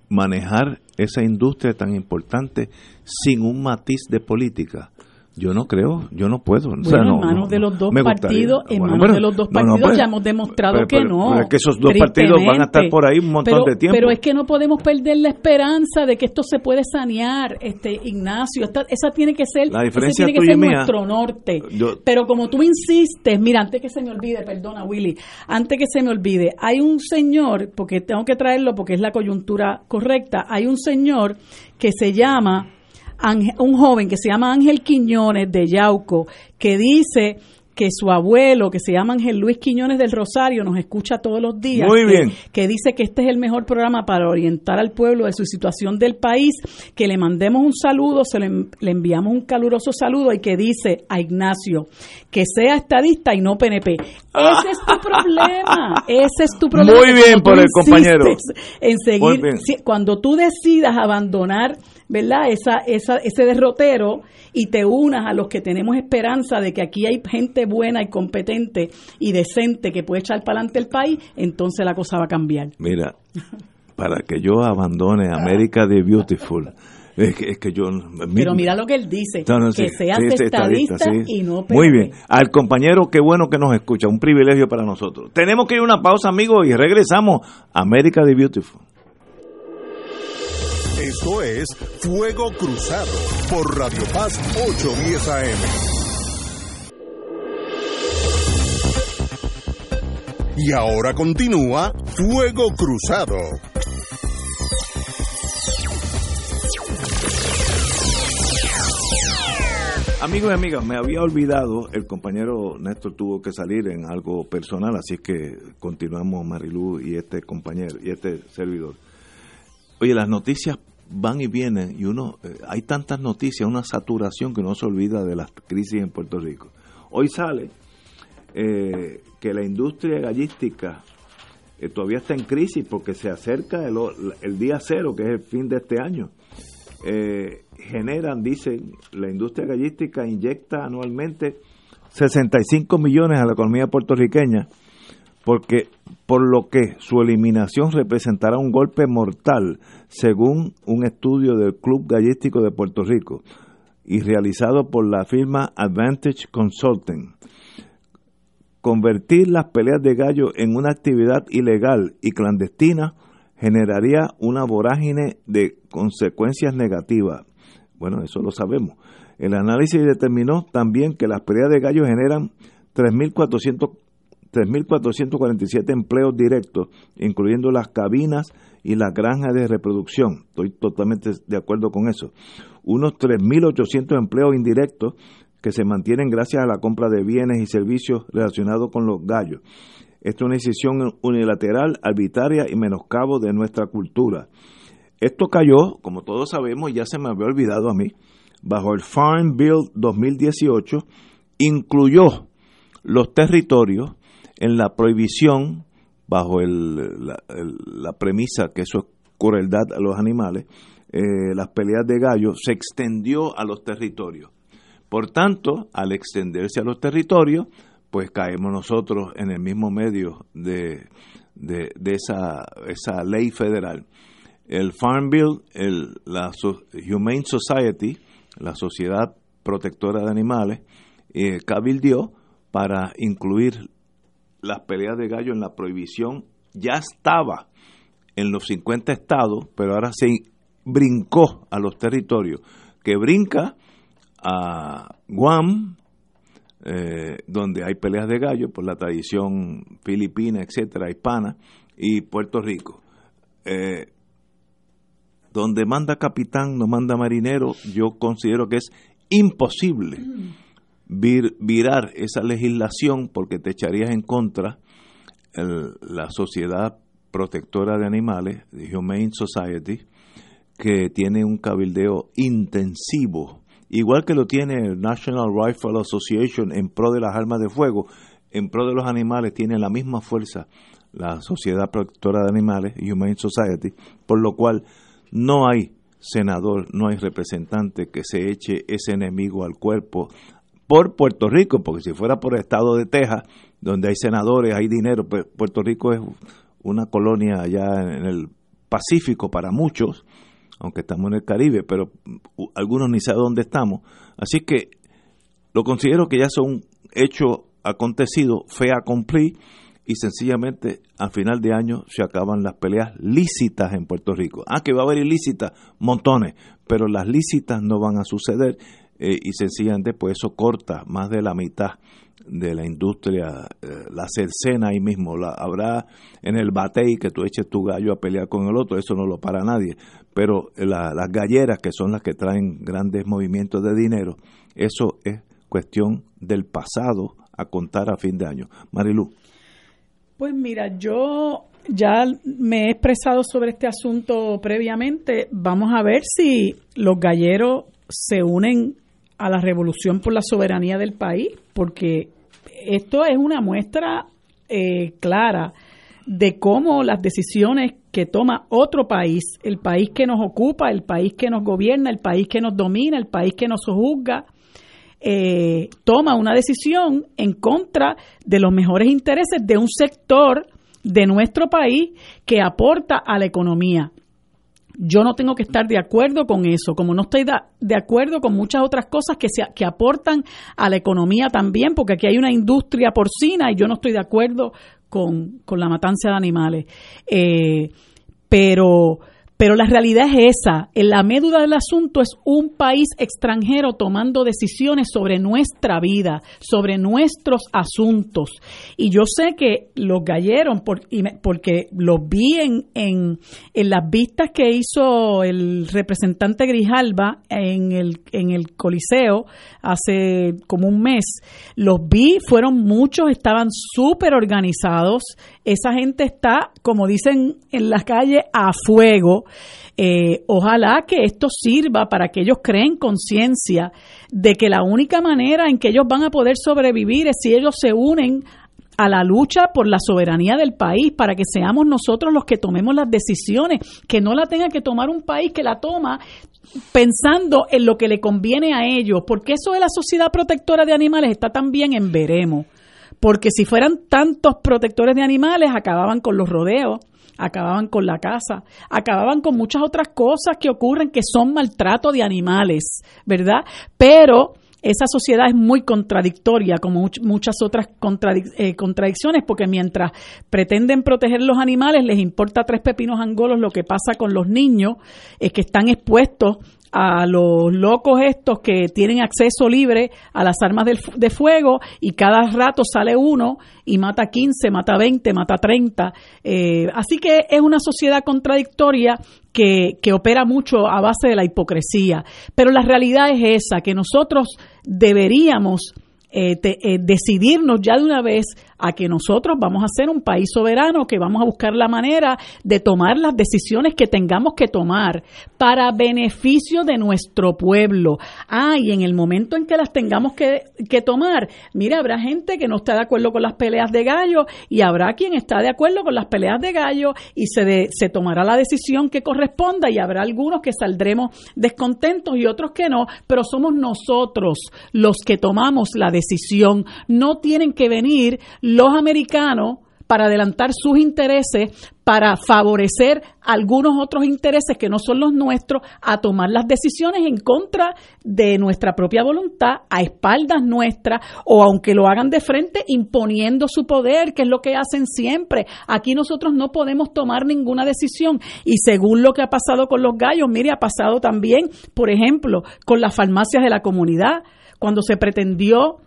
manejar esa industria tan importante sin un matiz de política yo no creo, yo no puedo. en manos de los dos partidos, en manos de los dos partidos pues, ya hemos demostrado que no. es que esos dos partidos van a estar por ahí un montón de tiempo. Pero es que no podemos perder la esperanza de que esto se puede sanear, este Ignacio. esa tiene que ser, la diferencia tiene que ser nuestro norte. pero como tú insistes, mira, antes que se me olvide, perdona Willy, antes que se me olvide, hay un señor, porque tengo que traerlo porque es la coyuntura correcta, hay un señor que se llama un joven que se llama Ángel Quiñones de Yauco, que dice que su abuelo, que se llama Ángel Luis Quiñones del Rosario, nos escucha todos los días. Muy bien. Que, dice que este es el mejor programa para orientar al pueblo de su situación del país, que le mandemos un saludo, se le, enviamos un caluroso saludo y que dice a Ignacio que sea estadista y no PNP. Ese es tu problema. Ese es tu problema. Muy bien por el compañero. En seguir, cuando tú decidas abandonar ¿verdad? Esa, esa, ese derrotero y te unas a los que tenemos esperanza de que aquí hay gente buena y competente y decente que puede echar para adelante el país, entonces la cosa va a cambiar. Mira, para que yo abandone América de Beautiful. Es que, yo. Pero mira lo que él dice: que seas estadista, y no. Muy bien. Al compañero, qué bueno que nos escucha. Un privilegio para nosotros. Tenemos que ir a una pausa, amigos, y regresamos. América de Beautiful. Esto es Fuego Cruzado por Radio Paz 810 AM. Y ahora continúa Fuego Cruzado. Amigos y amigas, me había olvidado, el compañero Néstor tuvo que salir en algo personal, así que continuamos Marilú y este compañero y este servidor. Oye, las noticias van y vienen y uno eh, hay tantas noticias, una saturación que uno se olvida de las crisis en Puerto Rico. Hoy sale eh, que la industria gallística eh, todavía está en crisis porque se acerca el, el, día cero, que es el fin de este año. generan, dicen, la industria gallística inyecta anualmente 65 millones a la economía puertorriqueña porque por lo que su eliminación representará un golpe mortal, según un estudio del Club Gallístico de Puerto Rico y realizado por la firma Advantage Consulting. Convertir las peleas de gallo en una actividad ilegal y clandestina generaría una vorágine de consecuencias negativas. Bueno, eso lo sabemos. El análisis determinó también que las peleas de gallo generan 3.400 3.447 empleos directos, incluyendo las cabinas y las granjas de reproducción. Estoy totalmente de acuerdo con eso. Unos 3.800 empleos indirectos que se mantienen gracias a la compra de bienes y servicios relacionados con los gallos. Esto es una decisión unilateral, arbitraria y menoscabo de nuestra cultura. Esto cayó, como todos sabemos, ya se me había olvidado a mí, bajo el Farm Bill 2018, incluyó los territorios en la prohibición, bajo la, premisa que eso es crueldad a los animales, eh, las peleas de gallos se extendió a los territorios. Por tanto, al extenderse a los territorios, pues caemos nosotros en el mismo medio de, de, esa, esa ley federal. El Farm Bill, el, la Humane Society, la Sociedad Protectora de Animales, eh, cabildió para incluir las peleas de gallo en la prohibición ya estaba en los 50 estados, pero ahora se brincó a los territorios, que brinca a Guam, eh, donde hay peleas de gallo por la tradición filipina, etcétera, hispana, y Puerto Rico. Eh, donde manda capitán, no manda marinero, yo considero que es imposible virar esa legislación porque te echarías en contra la sociedad protectora de animales, Humane Society, que tiene un cabildeo intensivo, igual que lo tiene el National Rifle Association en pro de las armas de fuego, en pro de los animales tiene la misma fuerza la Sociedad Protectora de Animales, Humane Society, por lo cual no hay senador, no hay representante que se eche ese enemigo al cuerpo por Puerto Rico, porque si fuera por el estado de Texas, donde hay senadores, hay dinero, pues Puerto Rico es una colonia allá en el Pacífico para muchos, aunque estamos en el Caribe, pero algunos ni saben dónde estamos. Así que lo considero que ya son hechos acontecidos, fe a cumplir, y sencillamente a final de año se acaban las peleas lícitas en Puerto Rico. Ah, que va a haber ilícitas, montones, pero las lícitas no van a suceder eh, y sencillamente pues eso corta más de la mitad de la industria, eh, la cercena ahí mismo, la, habrá en el batey que tú eches tu gallo a pelear con el otro, eso no lo para nadie, pero las galleras que son las que traen grandes movimientos de dinero, eso es cuestión del pasado a contar a fin de año. Marilu. Pues mira, yo ya me he expresado sobre este asunto previamente. Vamos a ver si los galleros se unen a la revolución por la soberanía del país, porque esto es una muestra eh, clara de cómo las decisiones que toma otro país, el país que nos ocupa, el país que nos gobierna, el país que nos domina, el país que nos juzga, eh, toma una decisión en contra de los mejores intereses de un sector de nuestro país que aporta a la economía. Yo no tengo que estar de acuerdo con eso, como no estoy de acuerdo con muchas otras cosas que, se, que aportan a la economía también, porque aquí hay una industria porcina y yo no estoy de acuerdo con, la matanza de animales. Eh, pero pero la realidad es esa. En la médula del asunto es un país extranjero tomando decisiones sobre nuestra vida, sobre nuestros asuntos. Y yo sé que los galleros, porque los vi en, en, las vistas que hizo el representante Grijalba en el, en el Coliseo hace como un mes, los vi, fueron muchos, estaban súper organizados. Esa gente está, como dicen en las calles, a fuego. Eh, ojalá que esto sirva para que ellos creen conciencia de que la única manera en que ellos van a poder sobrevivir es si ellos se unen a la lucha por la soberanía del país, para que seamos nosotros los que tomemos las decisiones, que no la tenga que tomar un país que la toma pensando en lo que le conviene a ellos, porque eso de la sociedad protectora de animales está también en veremos, porque si fueran tantos protectores de animales acababan con los rodeos, acababan con la casa, acababan con muchas otras cosas que ocurren que son maltrato de animales, ¿verdad? Pero esa sociedad es muy contradictoria, como muchas otras eh, contradicciones, porque mientras pretenden proteger los animales, les importa tres pepinos angolos lo que pasa con los niños eh, que están expuestos a los locos estos que tienen acceso libre a las armas de, fuego y cada rato sale uno y mata 15, mata 20, mata 30. Eh, así que es una sociedad contradictoria que, que opera mucho a base de la hipocresía. Pero la realidad es esa, que nosotros deberíamos eh, eh, decidirnos ya de una vez a que nosotros vamos a ser un país soberano, que vamos a buscar la manera de tomar las decisiones que tengamos que tomar para beneficio de nuestro pueblo. Ah, y en el momento en que las tengamos que, que tomar, mira, habrá gente que no está de acuerdo con las peleas de gallo y habrá quien está de acuerdo con las peleas de gallo y se, se tomará la decisión que corresponda y habrá algunos que saldremos descontentos y otros que no, pero somos nosotros los que tomamos la decisión. No tienen que venir los americanos para adelantar sus intereses, para favorecer algunos otros intereses que no son los nuestros, a tomar las decisiones en contra de nuestra propia voluntad, a espaldas nuestras, o aunque lo hagan de frente, imponiendo su poder, que es lo que hacen siempre. Aquí nosotros no podemos tomar ninguna decisión. Y según lo que ha pasado con los gallos, mire, ha pasado también, por ejemplo, con las farmacias de la comunidad, cuando se pretendió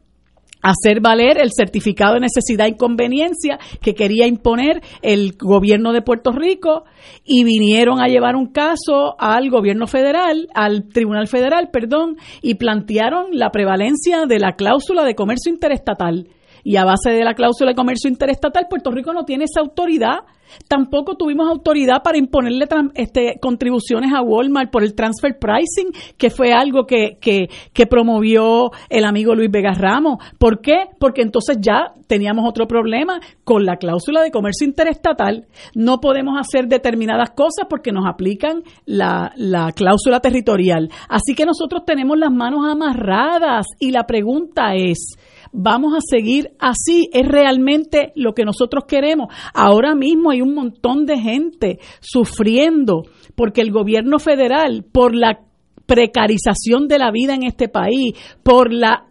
hacer valer el certificado de necesidad e inconveniencia que quería imponer el gobierno de Puerto Rico y vinieron a llevar un caso al gobierno federal, al Tribunal Federal, perdón, y plantearon la prevalencia de la cláusula de comercio interestatal y a base de la cláusula de comercio interestatal, Puerto Rico no tiene esa autoridad. Tampoco tuvimos autoridad para imponerle este, contribuciones a Walmart por el transfer pricing, que fue algo que, que, que promovió el amigo Luis Vega Ramos. ¿Por qué? Porque entonces ya teníamos otro problema con la cláusula de comercio interestatal. No podemos hacer determinadas cosas porque nos aplican la, la cláusula territorial. Así que nosotros tenemos las manos amarradas y la pregunta es, vamos a seguir así. Es realmente lo que nosotros queremos. Ahora mismo hay un montón de gente sufriendo porque el gobierno federal, por la precarización de la vida en este país, por la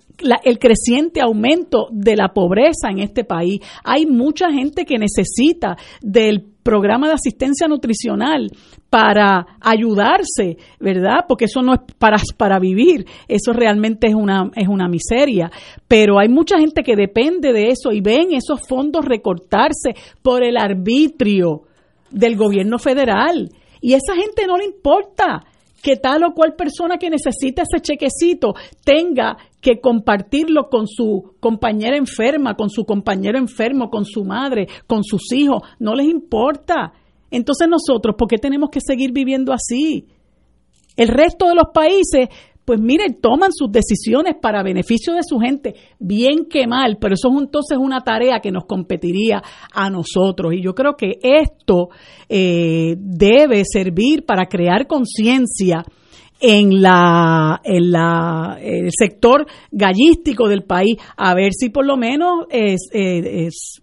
el creciente aumento de la pobreza en este país. Hay mucha gente que necesita del programa de asistencia nutricional para ayudarse, ¿verdad? Porque eso no es para, para vivir, eso realmente es una, es una miseria. Pero hay mucha gente que depende de eso y ven esos fondos recortarse por el arbitrio del gobierno federal. Y a esa gente no le importa que tal o cual persona que necesita ese chequecito tenga que compartirlo con su compañera enferma, con su compañero enfermo, con su madre, con sus hijos, no les importa. Entonces nosotros, ¿por qué tenemos que seguir viviendo así? El resto de los países, pues miren, toman sus decisiones para beneficio de su gente, bien que mal, pero eso es entonces una tarea que nos competiría a nosotros. Y yo creo que esto eh, debe servir para crear conciencia en la, en la el sector gallístico del país a ver si por lo menos es, es,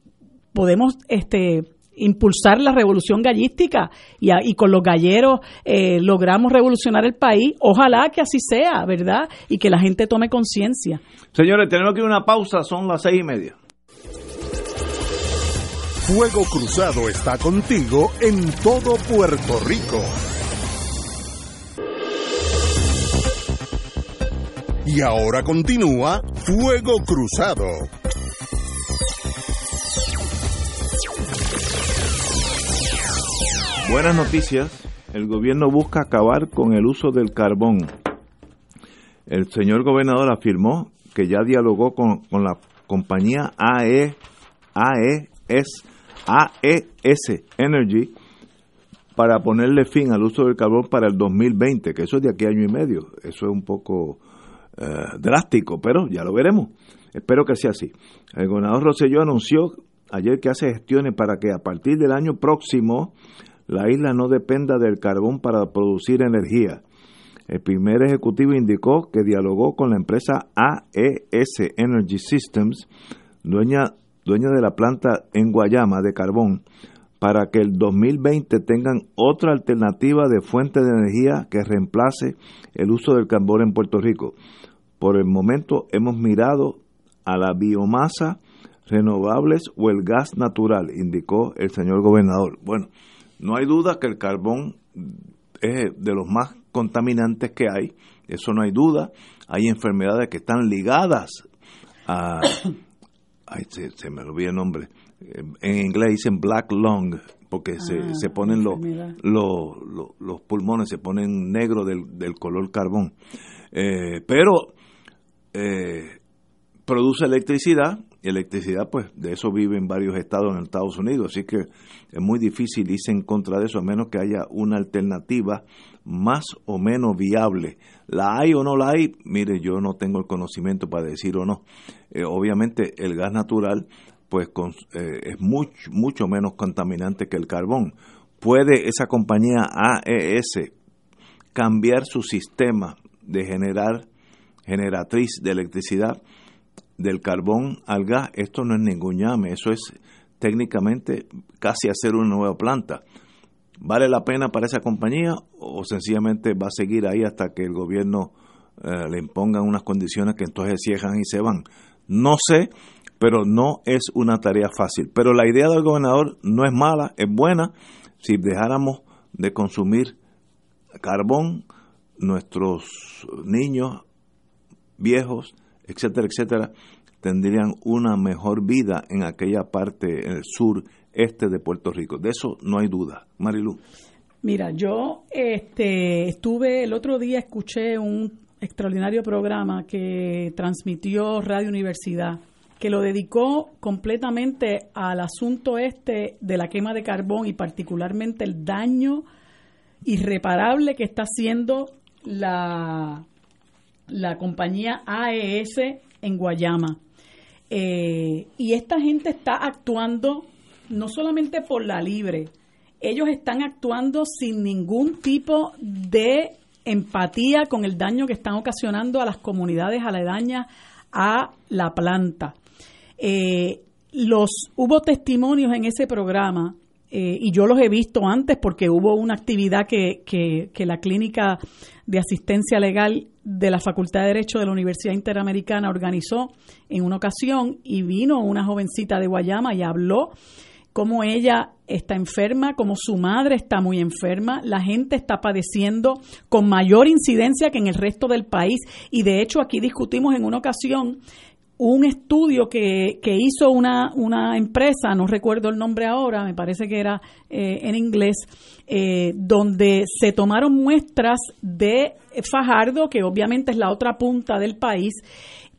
podemos este impulsar la revolución gallística y, y con los galleros eh, logramos revolucionar el país. Ojalá que así sea, ¿verdad? Y que la gente tome conciencia. Señores, tenemos que ir a una pausa, son las seis y media. Fuego Cruzado está contigo en todo Puerto Rico. Y ahora continúa Fuego Cruzado. Buenas noticias. El gobierno busca acabar con el uso del carbón. El señor gobernador afirmó que ya dialogó con, la compañía AE, AES, AES Energy para ponerle fin al uso del carbón para el 2020, que eso es de aquí año y medio. Eso es un poco eh, drástico, pero ya lo veremos. Espero que sea así. El gobernador Rosselló anunció ayer que hace gestiones para que a partir del año próximo la isla no dependa del carbón para producir energía. El primer ejecutivo indicó que dialogó con la empresa AES Energy Systems, dueña, dueña de la planta en Guayama de carbón, para que el 2020 tengan otra alternativa de fuente de energía que reemplace el uso del carbón en Puerto Rico. Por el momento hemos mirado a la biomasa renovables o el gas natural, indicó el señor gobernador. Bueno, no hay duda que el carbón es de los más contaminantes que hay, eso no hay duda. Hay enfermedades que están ligadas a... Ay, se, me olvidó el nombre. En inglés dicen black lung, porque se, ah, se ponen los, los, los, pulmones, se ponen negro del, del color carbón. Eh, pero eh, produce electricidad, electricidad, pues de eso viven varios estados en Estados Unidos, así que es muy difícil irse en contra de eso, a menos que haya una alternativa más o menos viable. ¿La hay o no la hay? Mire, yo no tengo el conocimiento para decir o no. Eh, obviamente el gas natural pues eh, es mucho, mucho menos contaminante que el carbón. ¿Puede esa compañía AES cambiar su sistema de generar generatriz de electricidad del carbón al gas, esto no es ningún llame, eso es técnicamente casi hacer una nueva planta. ¿Vale la pena para esa compañía o sencillamente va a seguir ahí hasta que el gobierno eh, le imponga unas condiciones que entonces cierran y se van? No sé, pero no es una tarea fácil. Pero la idea del gobernador no es mala, es buena. Si dejáramos de consumir carbón, nuestros niños viejos, etcétera, etcétera, tendrían una mejor vida en aquella parte, el sur este de Puerto Rico. De eso no hay duda. Marilu. Mira, yo este, estuve el otro día, escuché un extraordinario programa que transmitió Radio Universidad que lo dedicó completamente al asunto este de la quema de carbón y particularmente el daño irreparable que está haciendo la, la compañía AES en Guayama. Eh, y esta gente está actuando no solamente por la libre, ellos están actuando sin ningún tipo de empatía con el daño que están ocasionando a las comunidades aledañas a la planta. Eh, los hubo testimonios en ese programa eh, y yo los he visto antes porque hubo una actividad que, que, la clínica de asistencia legal de la Facultad de Derecho de la Universidad Interamericana organizó en una ocasión y vino una jovencita de Guayama y habló cómo ella está enferma, cómo su madre está muy enferma, la gente está padeciendo con mayor incidencia que en el resto del país. Y de hecho aquí discutimos en una ocasión un estudio que, que hizo una, una, empresa, no recuerdo el nombre ahora, me parece que era eh, en inglés, eh, donde se tomaron muestras de Fajardo, que obviamente es la otra punta del país,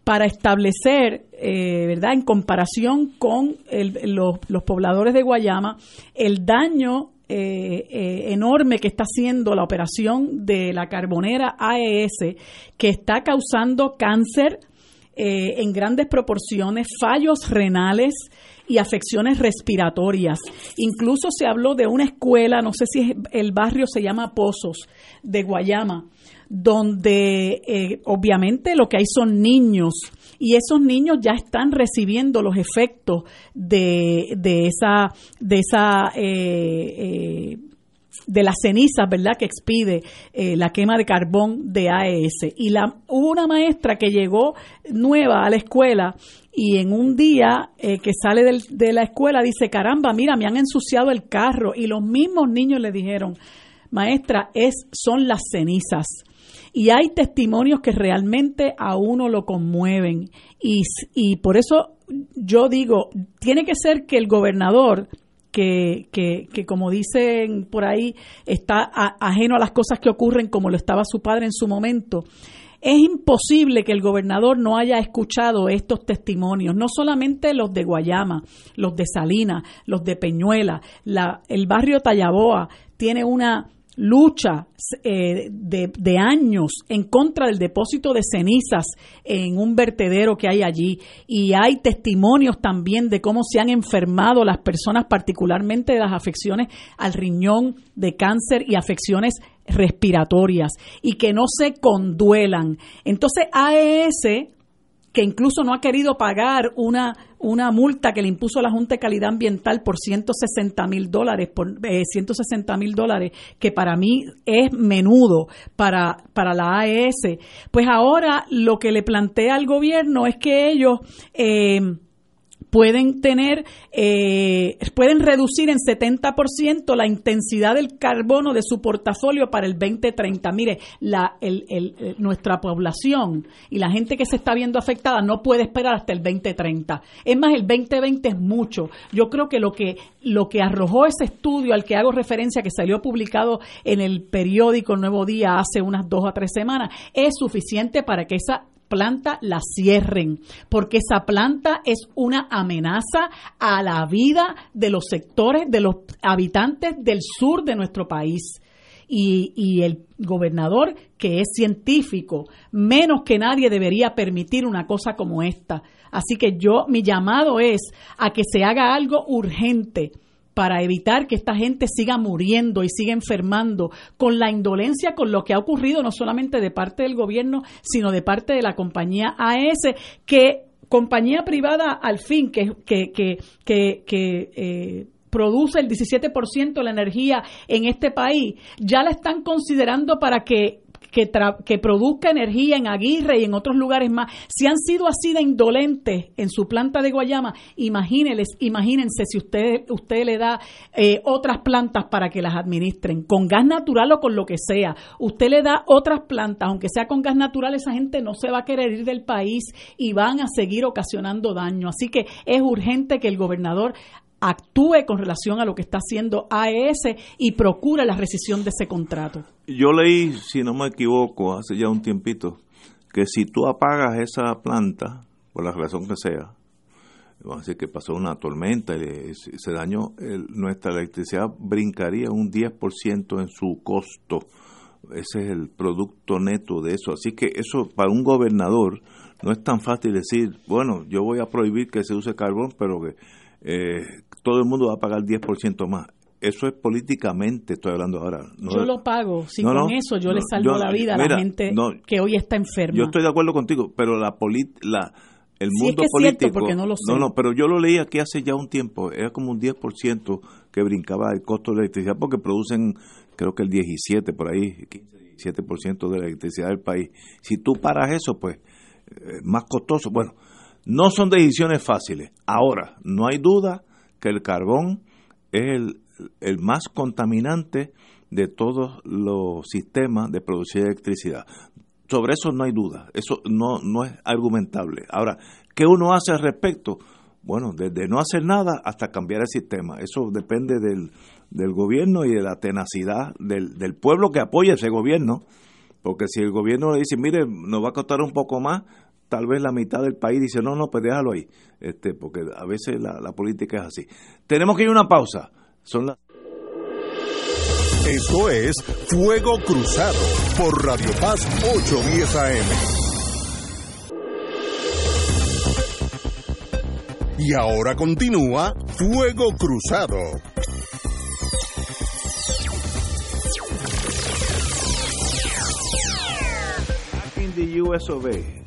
para establecer, eh, ¿verdad?, en comparación con los, los, pobladores de Guayama, el daño enorme que está haciendo la operación de la carbonera AES, que está causando cáncer eh, en grandes proporciones, fallos renales y afecciones respiratorias. Incluso se habló de una escuela, no sé si el barrio se llama Pozos, de Guayama, donde eh, obviamente lo que hay son niños y esos niños ya están recibiendo los efectos de, de esa, de esa eh, de las cenizas, ¿verdad?, que expide eh, la quema de carbón de AES. Y la, hubo una maestra que llegó nueva a la escuela y en un día eh, que sale de la escuela dice, caramba, mira, me han ensuciado el carro. Y los mismos niños le dijeron, maestra, es, son las cenizas. Y hay testimonios que realmente a uno lo conmueven. Y, y por eso yo digo, tiene que ser que el gobernador que, que, como dicen por ahí, está ajeno a las cosas que ocurren como lo estaba su padre en su momento. Es imposible que el gobernador no haya escuchado estos testimonios, no solamente los de Guayama, los de Salinas, los de Peñuela, la, el barrio Tallaboa tiene una lucha eh, de, años en contra del depósito de cenizas en un vertedero que hay allí y hay testimonios también de cómo se han enfermado las personas, particularmente de las afecciones al riñón, de cáncer y afecciones respiratorias y que no se conduelan. Entonces AES que incluso no ha querido pagar una, una multa que le impuso la Junta de Calidad Ambiental por 160 mil dólares, por 160 eh, mil dólares, que para mí es menudo para, para la AES. Pues ahora lo que le plantea al gobierno es que ellos... Eh, pueden tener, eh, pueden reducir en 70% la intensidad del carbono de su portafolio para el 2030. Mire, la, el, el, nuestra población y la gente que se está viendo afectada no puede esperar hasta el 2030. Es más, el 2020 es mucho. Yo creo que lo que, lo que arrojó ese estudio al que hago referencia, que salió publicado en el periódico Nuevo Día hace unas dos o tres semanas, es suficiente para que esa planta la cierren, porque esa planta es una amenaza a la vida de los sectores, de los habitantes del sur de nuestro país. Y, y, el gobernador, que es científico, menos que nadie debería permitir una cosa como esta. Así que yo, mi llamado es a que se haga algo urgente para evitar que esta gente siga muriendo y siga enfermando con la indolencia con lo que ha ocurrido no solamente de parte del gobierno, sino de parte de la compañía AES, que compañía privada al fin, que, que, que, que, eh, produce el 17% de la energía en este país, ya la están considerando para que que, que produzca energía en Aguirre y en otros lugares más, si han sido así de indolentes en su planta de Guayama, imagínense, imagínense si usted, usted le da eh, otras plantas para que las administren, con gas natural o con lo que sea. Usted le da otras plantas, aunque sea con gas natural, esa gente no se va a querer ir del país y van a seguir ocasionando daño. Así que es urgente que el gobernador actúe con relación a lo que está haciendo AES y procure la rescisión de ese contrato. Yo leí, si no me equivoco, hace ya un tiempito, que si tú apagas esa planta, por la razón que sea, vamos a decir que pasó una tormenta y se dañó, nuestra electricidad brincaría un 10% en su costo. Ese es el producto neto de eso. Así que eso para un gobernador no es tan fácil decir, bueno, yo voy a prohibir que se use carbón, pero que eh, todo el mundo va a pagar 10% más. Eso es políticamente, estoy hablando ahora. yo lo pago, si con eso yo le salvo la vida a la gente que hoy está enferma. Yo estoy de acuerdo contigo, pero la, la el mundo político. porque no lo sé. No, no, pero yo lo leí aquí hace ya un tiempo, era como un 10% que brincaba el costo de la electricidad porque producen, creo que el 17 por ahí, 15, 17% de la electricidad del país. Si tú paras eso, pues, eh, más costoso. Bueno, no son decisiones fáciles. Ahora, no hay duda que el carbón es el, el más contaminante de todos los sistemas de producción de electricidad sobre eso no hay duda, eso no, no es argumentable. Ahora, ¿qué uno hace al respecto? Bueno, desde no hacer nada hasta cambiar el sistema. Eso depende del, del gobierno y de la tenacidad del, del pueblo que apoya ese gobierno. Porque si el gobierno le dice, mire, nos va a costar un poco más, tal vez la mitad del país dice, no, no, pues déjalo ahí. Este, porque a veces la, la política es así. Tenemos que ir a una pausa. Son esto es Fuego Cruzado por Radio Paz 810 AM. Y ahora continúa Fuego Cruzado.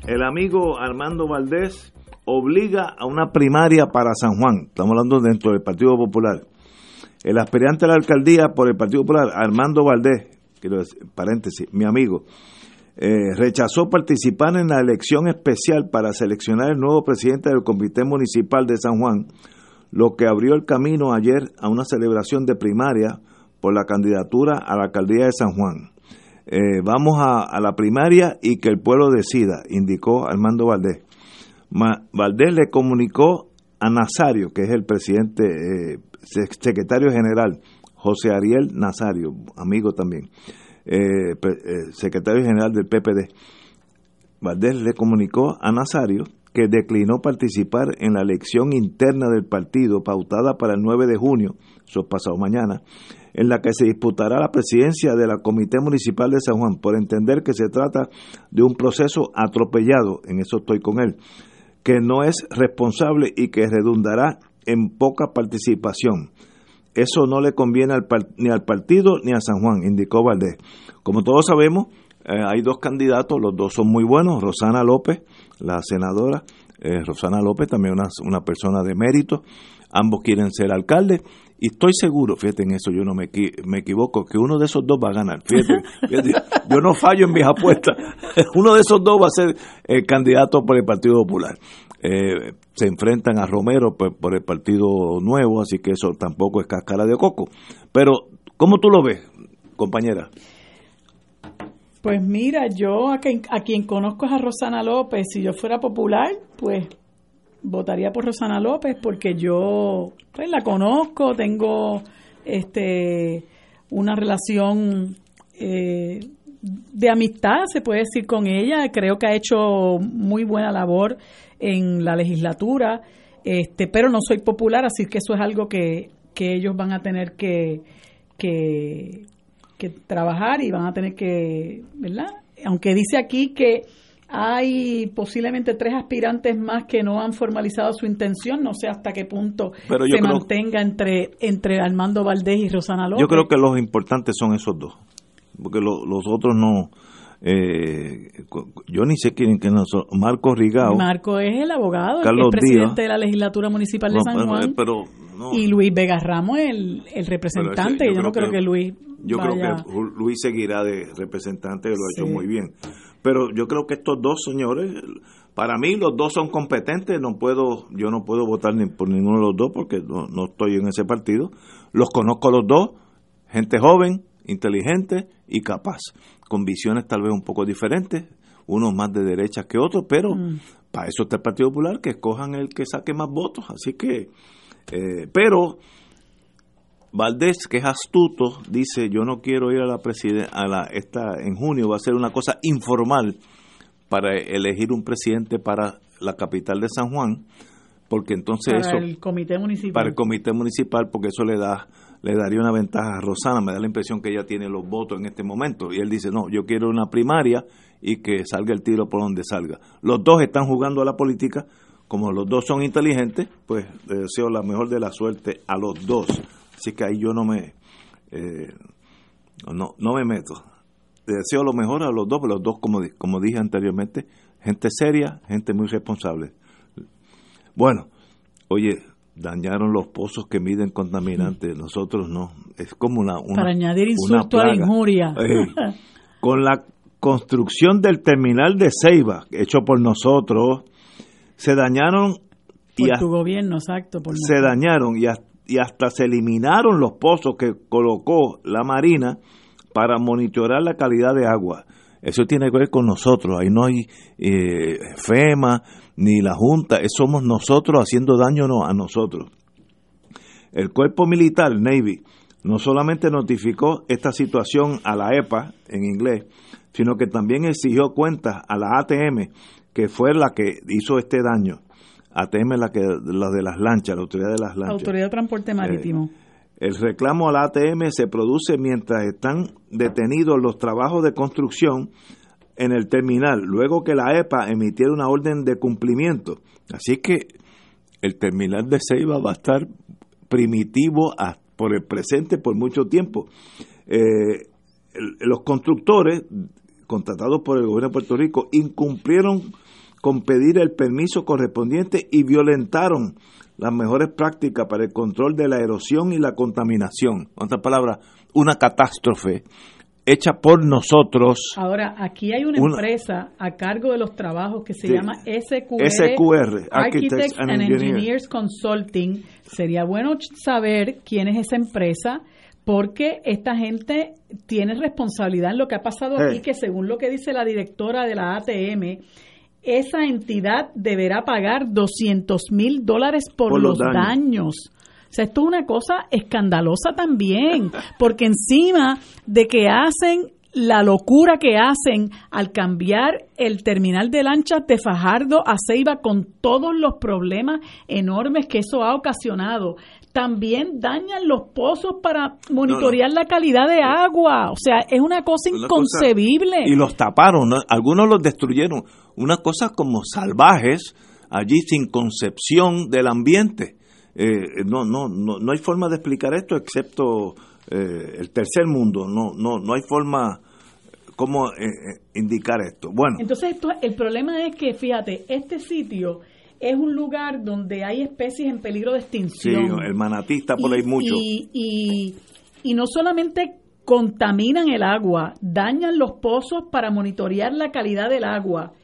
El amigo Armando Valdés obliga a una primaria para San Juan. Estamos hablando dentro del Partido Popular el aspirante a la alcaldía por el Partido Popular, Armando Valdés, quiero decir, paréntesis, mi amigo, eh, rechazó participar en la elección especial para seleccionar el nuevo presidente del Comité Municipal de San Juan, lo que abrió el camino ayer a una celebración de primaria por la candidatura a la alcaldía de San Juan. Eh, vamos a, la primaria y que el pueblo decida, indicó Armando Valdés. Valdés le comunicó a Nazario, que es el presidente eh, secretario general José Ariel Nazario, amigo también, eh, secretario general del PPD, Valdés le comunicó a Nazario que declinó participar en la elección interna del partido pautada para el 9 de junio, eso pasado mañana, en la que se disputará la presidencia de la Comité Municipal de San Juan, por entender que se trata de un proceso atropellado, en eso estoy con él, que no es responsable y que redundará en poca participación. Eso no le conviene ni al partido ni a San Juan, indicó Valdés. Como todos sabemos, eh, hay dos candidatos, los dos son muy buenos. Rosana López, la senadora, eh, Rosana López, también una, una persona de mérito. Ambos quieren ser alcaldes y estoy seguro, fíjate en eso, yo no me, me equivoco, que uno de esos dos va a ganar. Fíjate, yo no fallo en mis apuestas. Uno de esos dos va a ser el candidato por el Partido Popular. Eh, se enfrentan a Romero por, el Partido Nuevo, así que eso tampoco es cáscara de coco. Pero, ¿cómo tú lo ves, compañera? Pues mira, yo a quien, a quien conozco es a Rosana López. Si yo fuera popular, pues votaría por Rosana López porque yo pues, la conozco, tengo este una relación eh, de amistad, se puede decir, con ella. Creo que ha hecho muy buena labor en la legislatura, este, pero no soy popular, así que eso es algo que, que ellos van a tener que, que, trabajar y van a tener que, ¿verdad? Aunque dice aquí que hay posiblemente tres aspirantes más que no han formalizado su intención, no sé hasta qué punto se mantenga entre, entre Armando Valdés y Rosana López. Yo creo que los importantes son esos dos, porque los otros no, eh, yo ni sé quién que no Marco Rigao. Marco es el abogado, el presidente de la legislatura municipal de San Juan. Pero, y Luis Vega Ramos el, el representante. yo, no creo que, Luis. Yo creo que Luis seguirá de representante, lo ha hecho muy bien. Pero yo creo que estos dos señores, para mí los dos son competentes. No puedo, yo no puedo votar ni por ninguno de los dos porque no, no estoy en ese partido. Los conozco los dos, gente joven, inteligente y capaz con visiones tal vez un poco diferentes, unos más de derecha que otros, pero mm. para eso está el Partido Popular, que escojan el que saque más votos. Así que, eh, pero Valdés, que es astuto, dice, yo no quiero ir a la presidencia, a la, esta, en junio va a ser una cosa informal para elegir un presidente para la capital de San Juan, porque entonces para el comité municipal. Para el comité municipal, porque eso le da le daría una ventaja a Rosana, me da la impresión que ella tiene los votos en este momento. Y él dice, no, yo quiero una primaria y que salga el tiro por donde salga. Los dos están jugando a la política, como los dos son inteligentes, pues le deseo la mejor de la suerte a los dos. Así que ahí yo no me, eh, no, no me meto. Le deseo lo mejor a los dos, pero los dos, como, como dije anteriormente, gente seria, gente muy responsable. Bueno, oye, dañaron los pozos que miden contaminantes, nosotros no. Es como una... Para añadir insulto a la injuria. con la construcción del terminal de Ceiba, hecho por nosotros, se dañaron... Por y tu gobierno, exacto. se dañaron y hasta, se eliminaron los pozos que colocó la Marina para monitorear la calidad de agua. Eso tiene que ver con nosotros. Ahí no hay eh, FEMA ni la Junta. somos nosotros haciendo daño a nosotros. El cuerpo militar, Navy, no solamente notificó esta situación a la EPA, en inglés, sino que también exigió cuentas a la ATM, que fue la que hizo este daño. ATM la que la de las lanchas, la autoridad de las lanchas. Autoridad de Transporte Marítimo. Eh, el reclamo a la ATM se produce mientras están detenidos los trabajos de construcción en el terminal, luego que la EPA emitiera una orden de cumplimiento. Así que el terminal de Ceiba va a estar primitivo por el presente por mucho tiempo. Eh, los constructores contratados por el gobierno de Puerto Rico incumplieron con pedir el permiso correspondiente y violentaron las mejores prácticas para el control de la erosión y la contaminación. En otras palabras, una catástrofe hecha por nosotros. Ahora, aquí hay una, empresa a cargo de los trabajos que se llama SQR, SQR Architects and, Engineers Consulting. Sería bueno saber quién es esa empresa porque esta gente tiene responsabilidad en lo que ha pasado aquí, que según lo que dice la directora de la ATM, esa entidad deberá pagar 200 mil dólares por, los, daños. O sea, esto es una cosa escandalosa también, porque encima de que hacen la locura que hacen al cambiar el terminal de lanchas de Fajardo a Ceiba con todos los problemas enormes que eso ha ocasionado, también dañan los pozos para monitorear la calidad de agua. O sea, es una cosa inconcebible. y los taparon, algunos los destruyeron. Una cosa como salvajes, allí sin concepción del ambiente. Eh, no, no, no, no hay forma de explicar esto excepto eh, el tercer mundo. No, no, no hay forma cómo eh, indicar esto. Bueno. Entonces, esto, el problema es que, fíjate, este sitio es un lugar donde hay especies en peligro de extinción. Sí, el manatí está por ahí mucho. Y, y, no solamente contaminan el agua, dañan los pozos para monitorear la calidad del agua.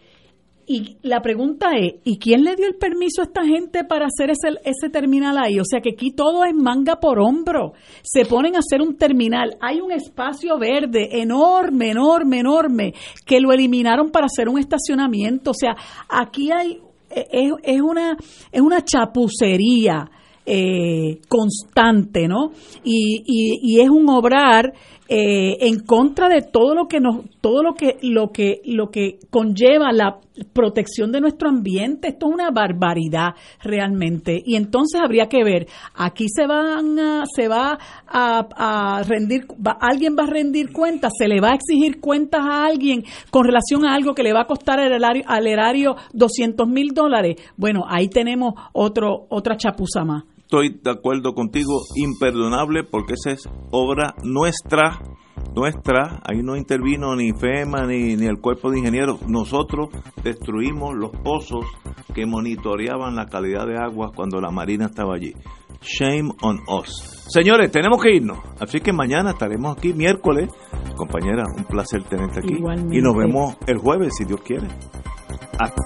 Y la pregunta es, ¿y quién le dio el permiso a esta gente para hacer ese, ese terminal ahí? O sea que aquí todo es manga por hombro. Se ponen a hacer un terminal. Hay un espacio verde enorme, enorme, enorme, que lo eliminaron para hacer un estacionamiento. O sea, aquí hay es, es, una, es una chapucería eh, constante, ¿no? Y, y, es un obrar eh, en contra de todo lo que nos, todo lo que, lo que, lo que conlleva la protección de nuestro ambiente. Esto es una barbaridad realmente. Y entonces habría que ver, aquí se van a, se va a, rendir, alguien va a rendir cuentas, se le va a exigir cuentas a alguien con relación a algo que le va a costar al erario, al erario 200 mil dólares. Bueno, ahí tenemos otro, otra chapuza más estoy de acuerdo contigo, imperdonable, porque esa es obra nuestra, nuestra, ahí no intervino ni FEMA ni, ni el cuerpo de ingenieros, nosotros destruimos los pozos que monitoreaban la calidad de agua cuando la Marina estaba allí. Shame on us. Señores, tenemos que irnos, así que mañana estaremos aquí miércoles. Compañera, un placer tenerte aquí. Y nos vemos el jueves, si Dios quiere. Hasta.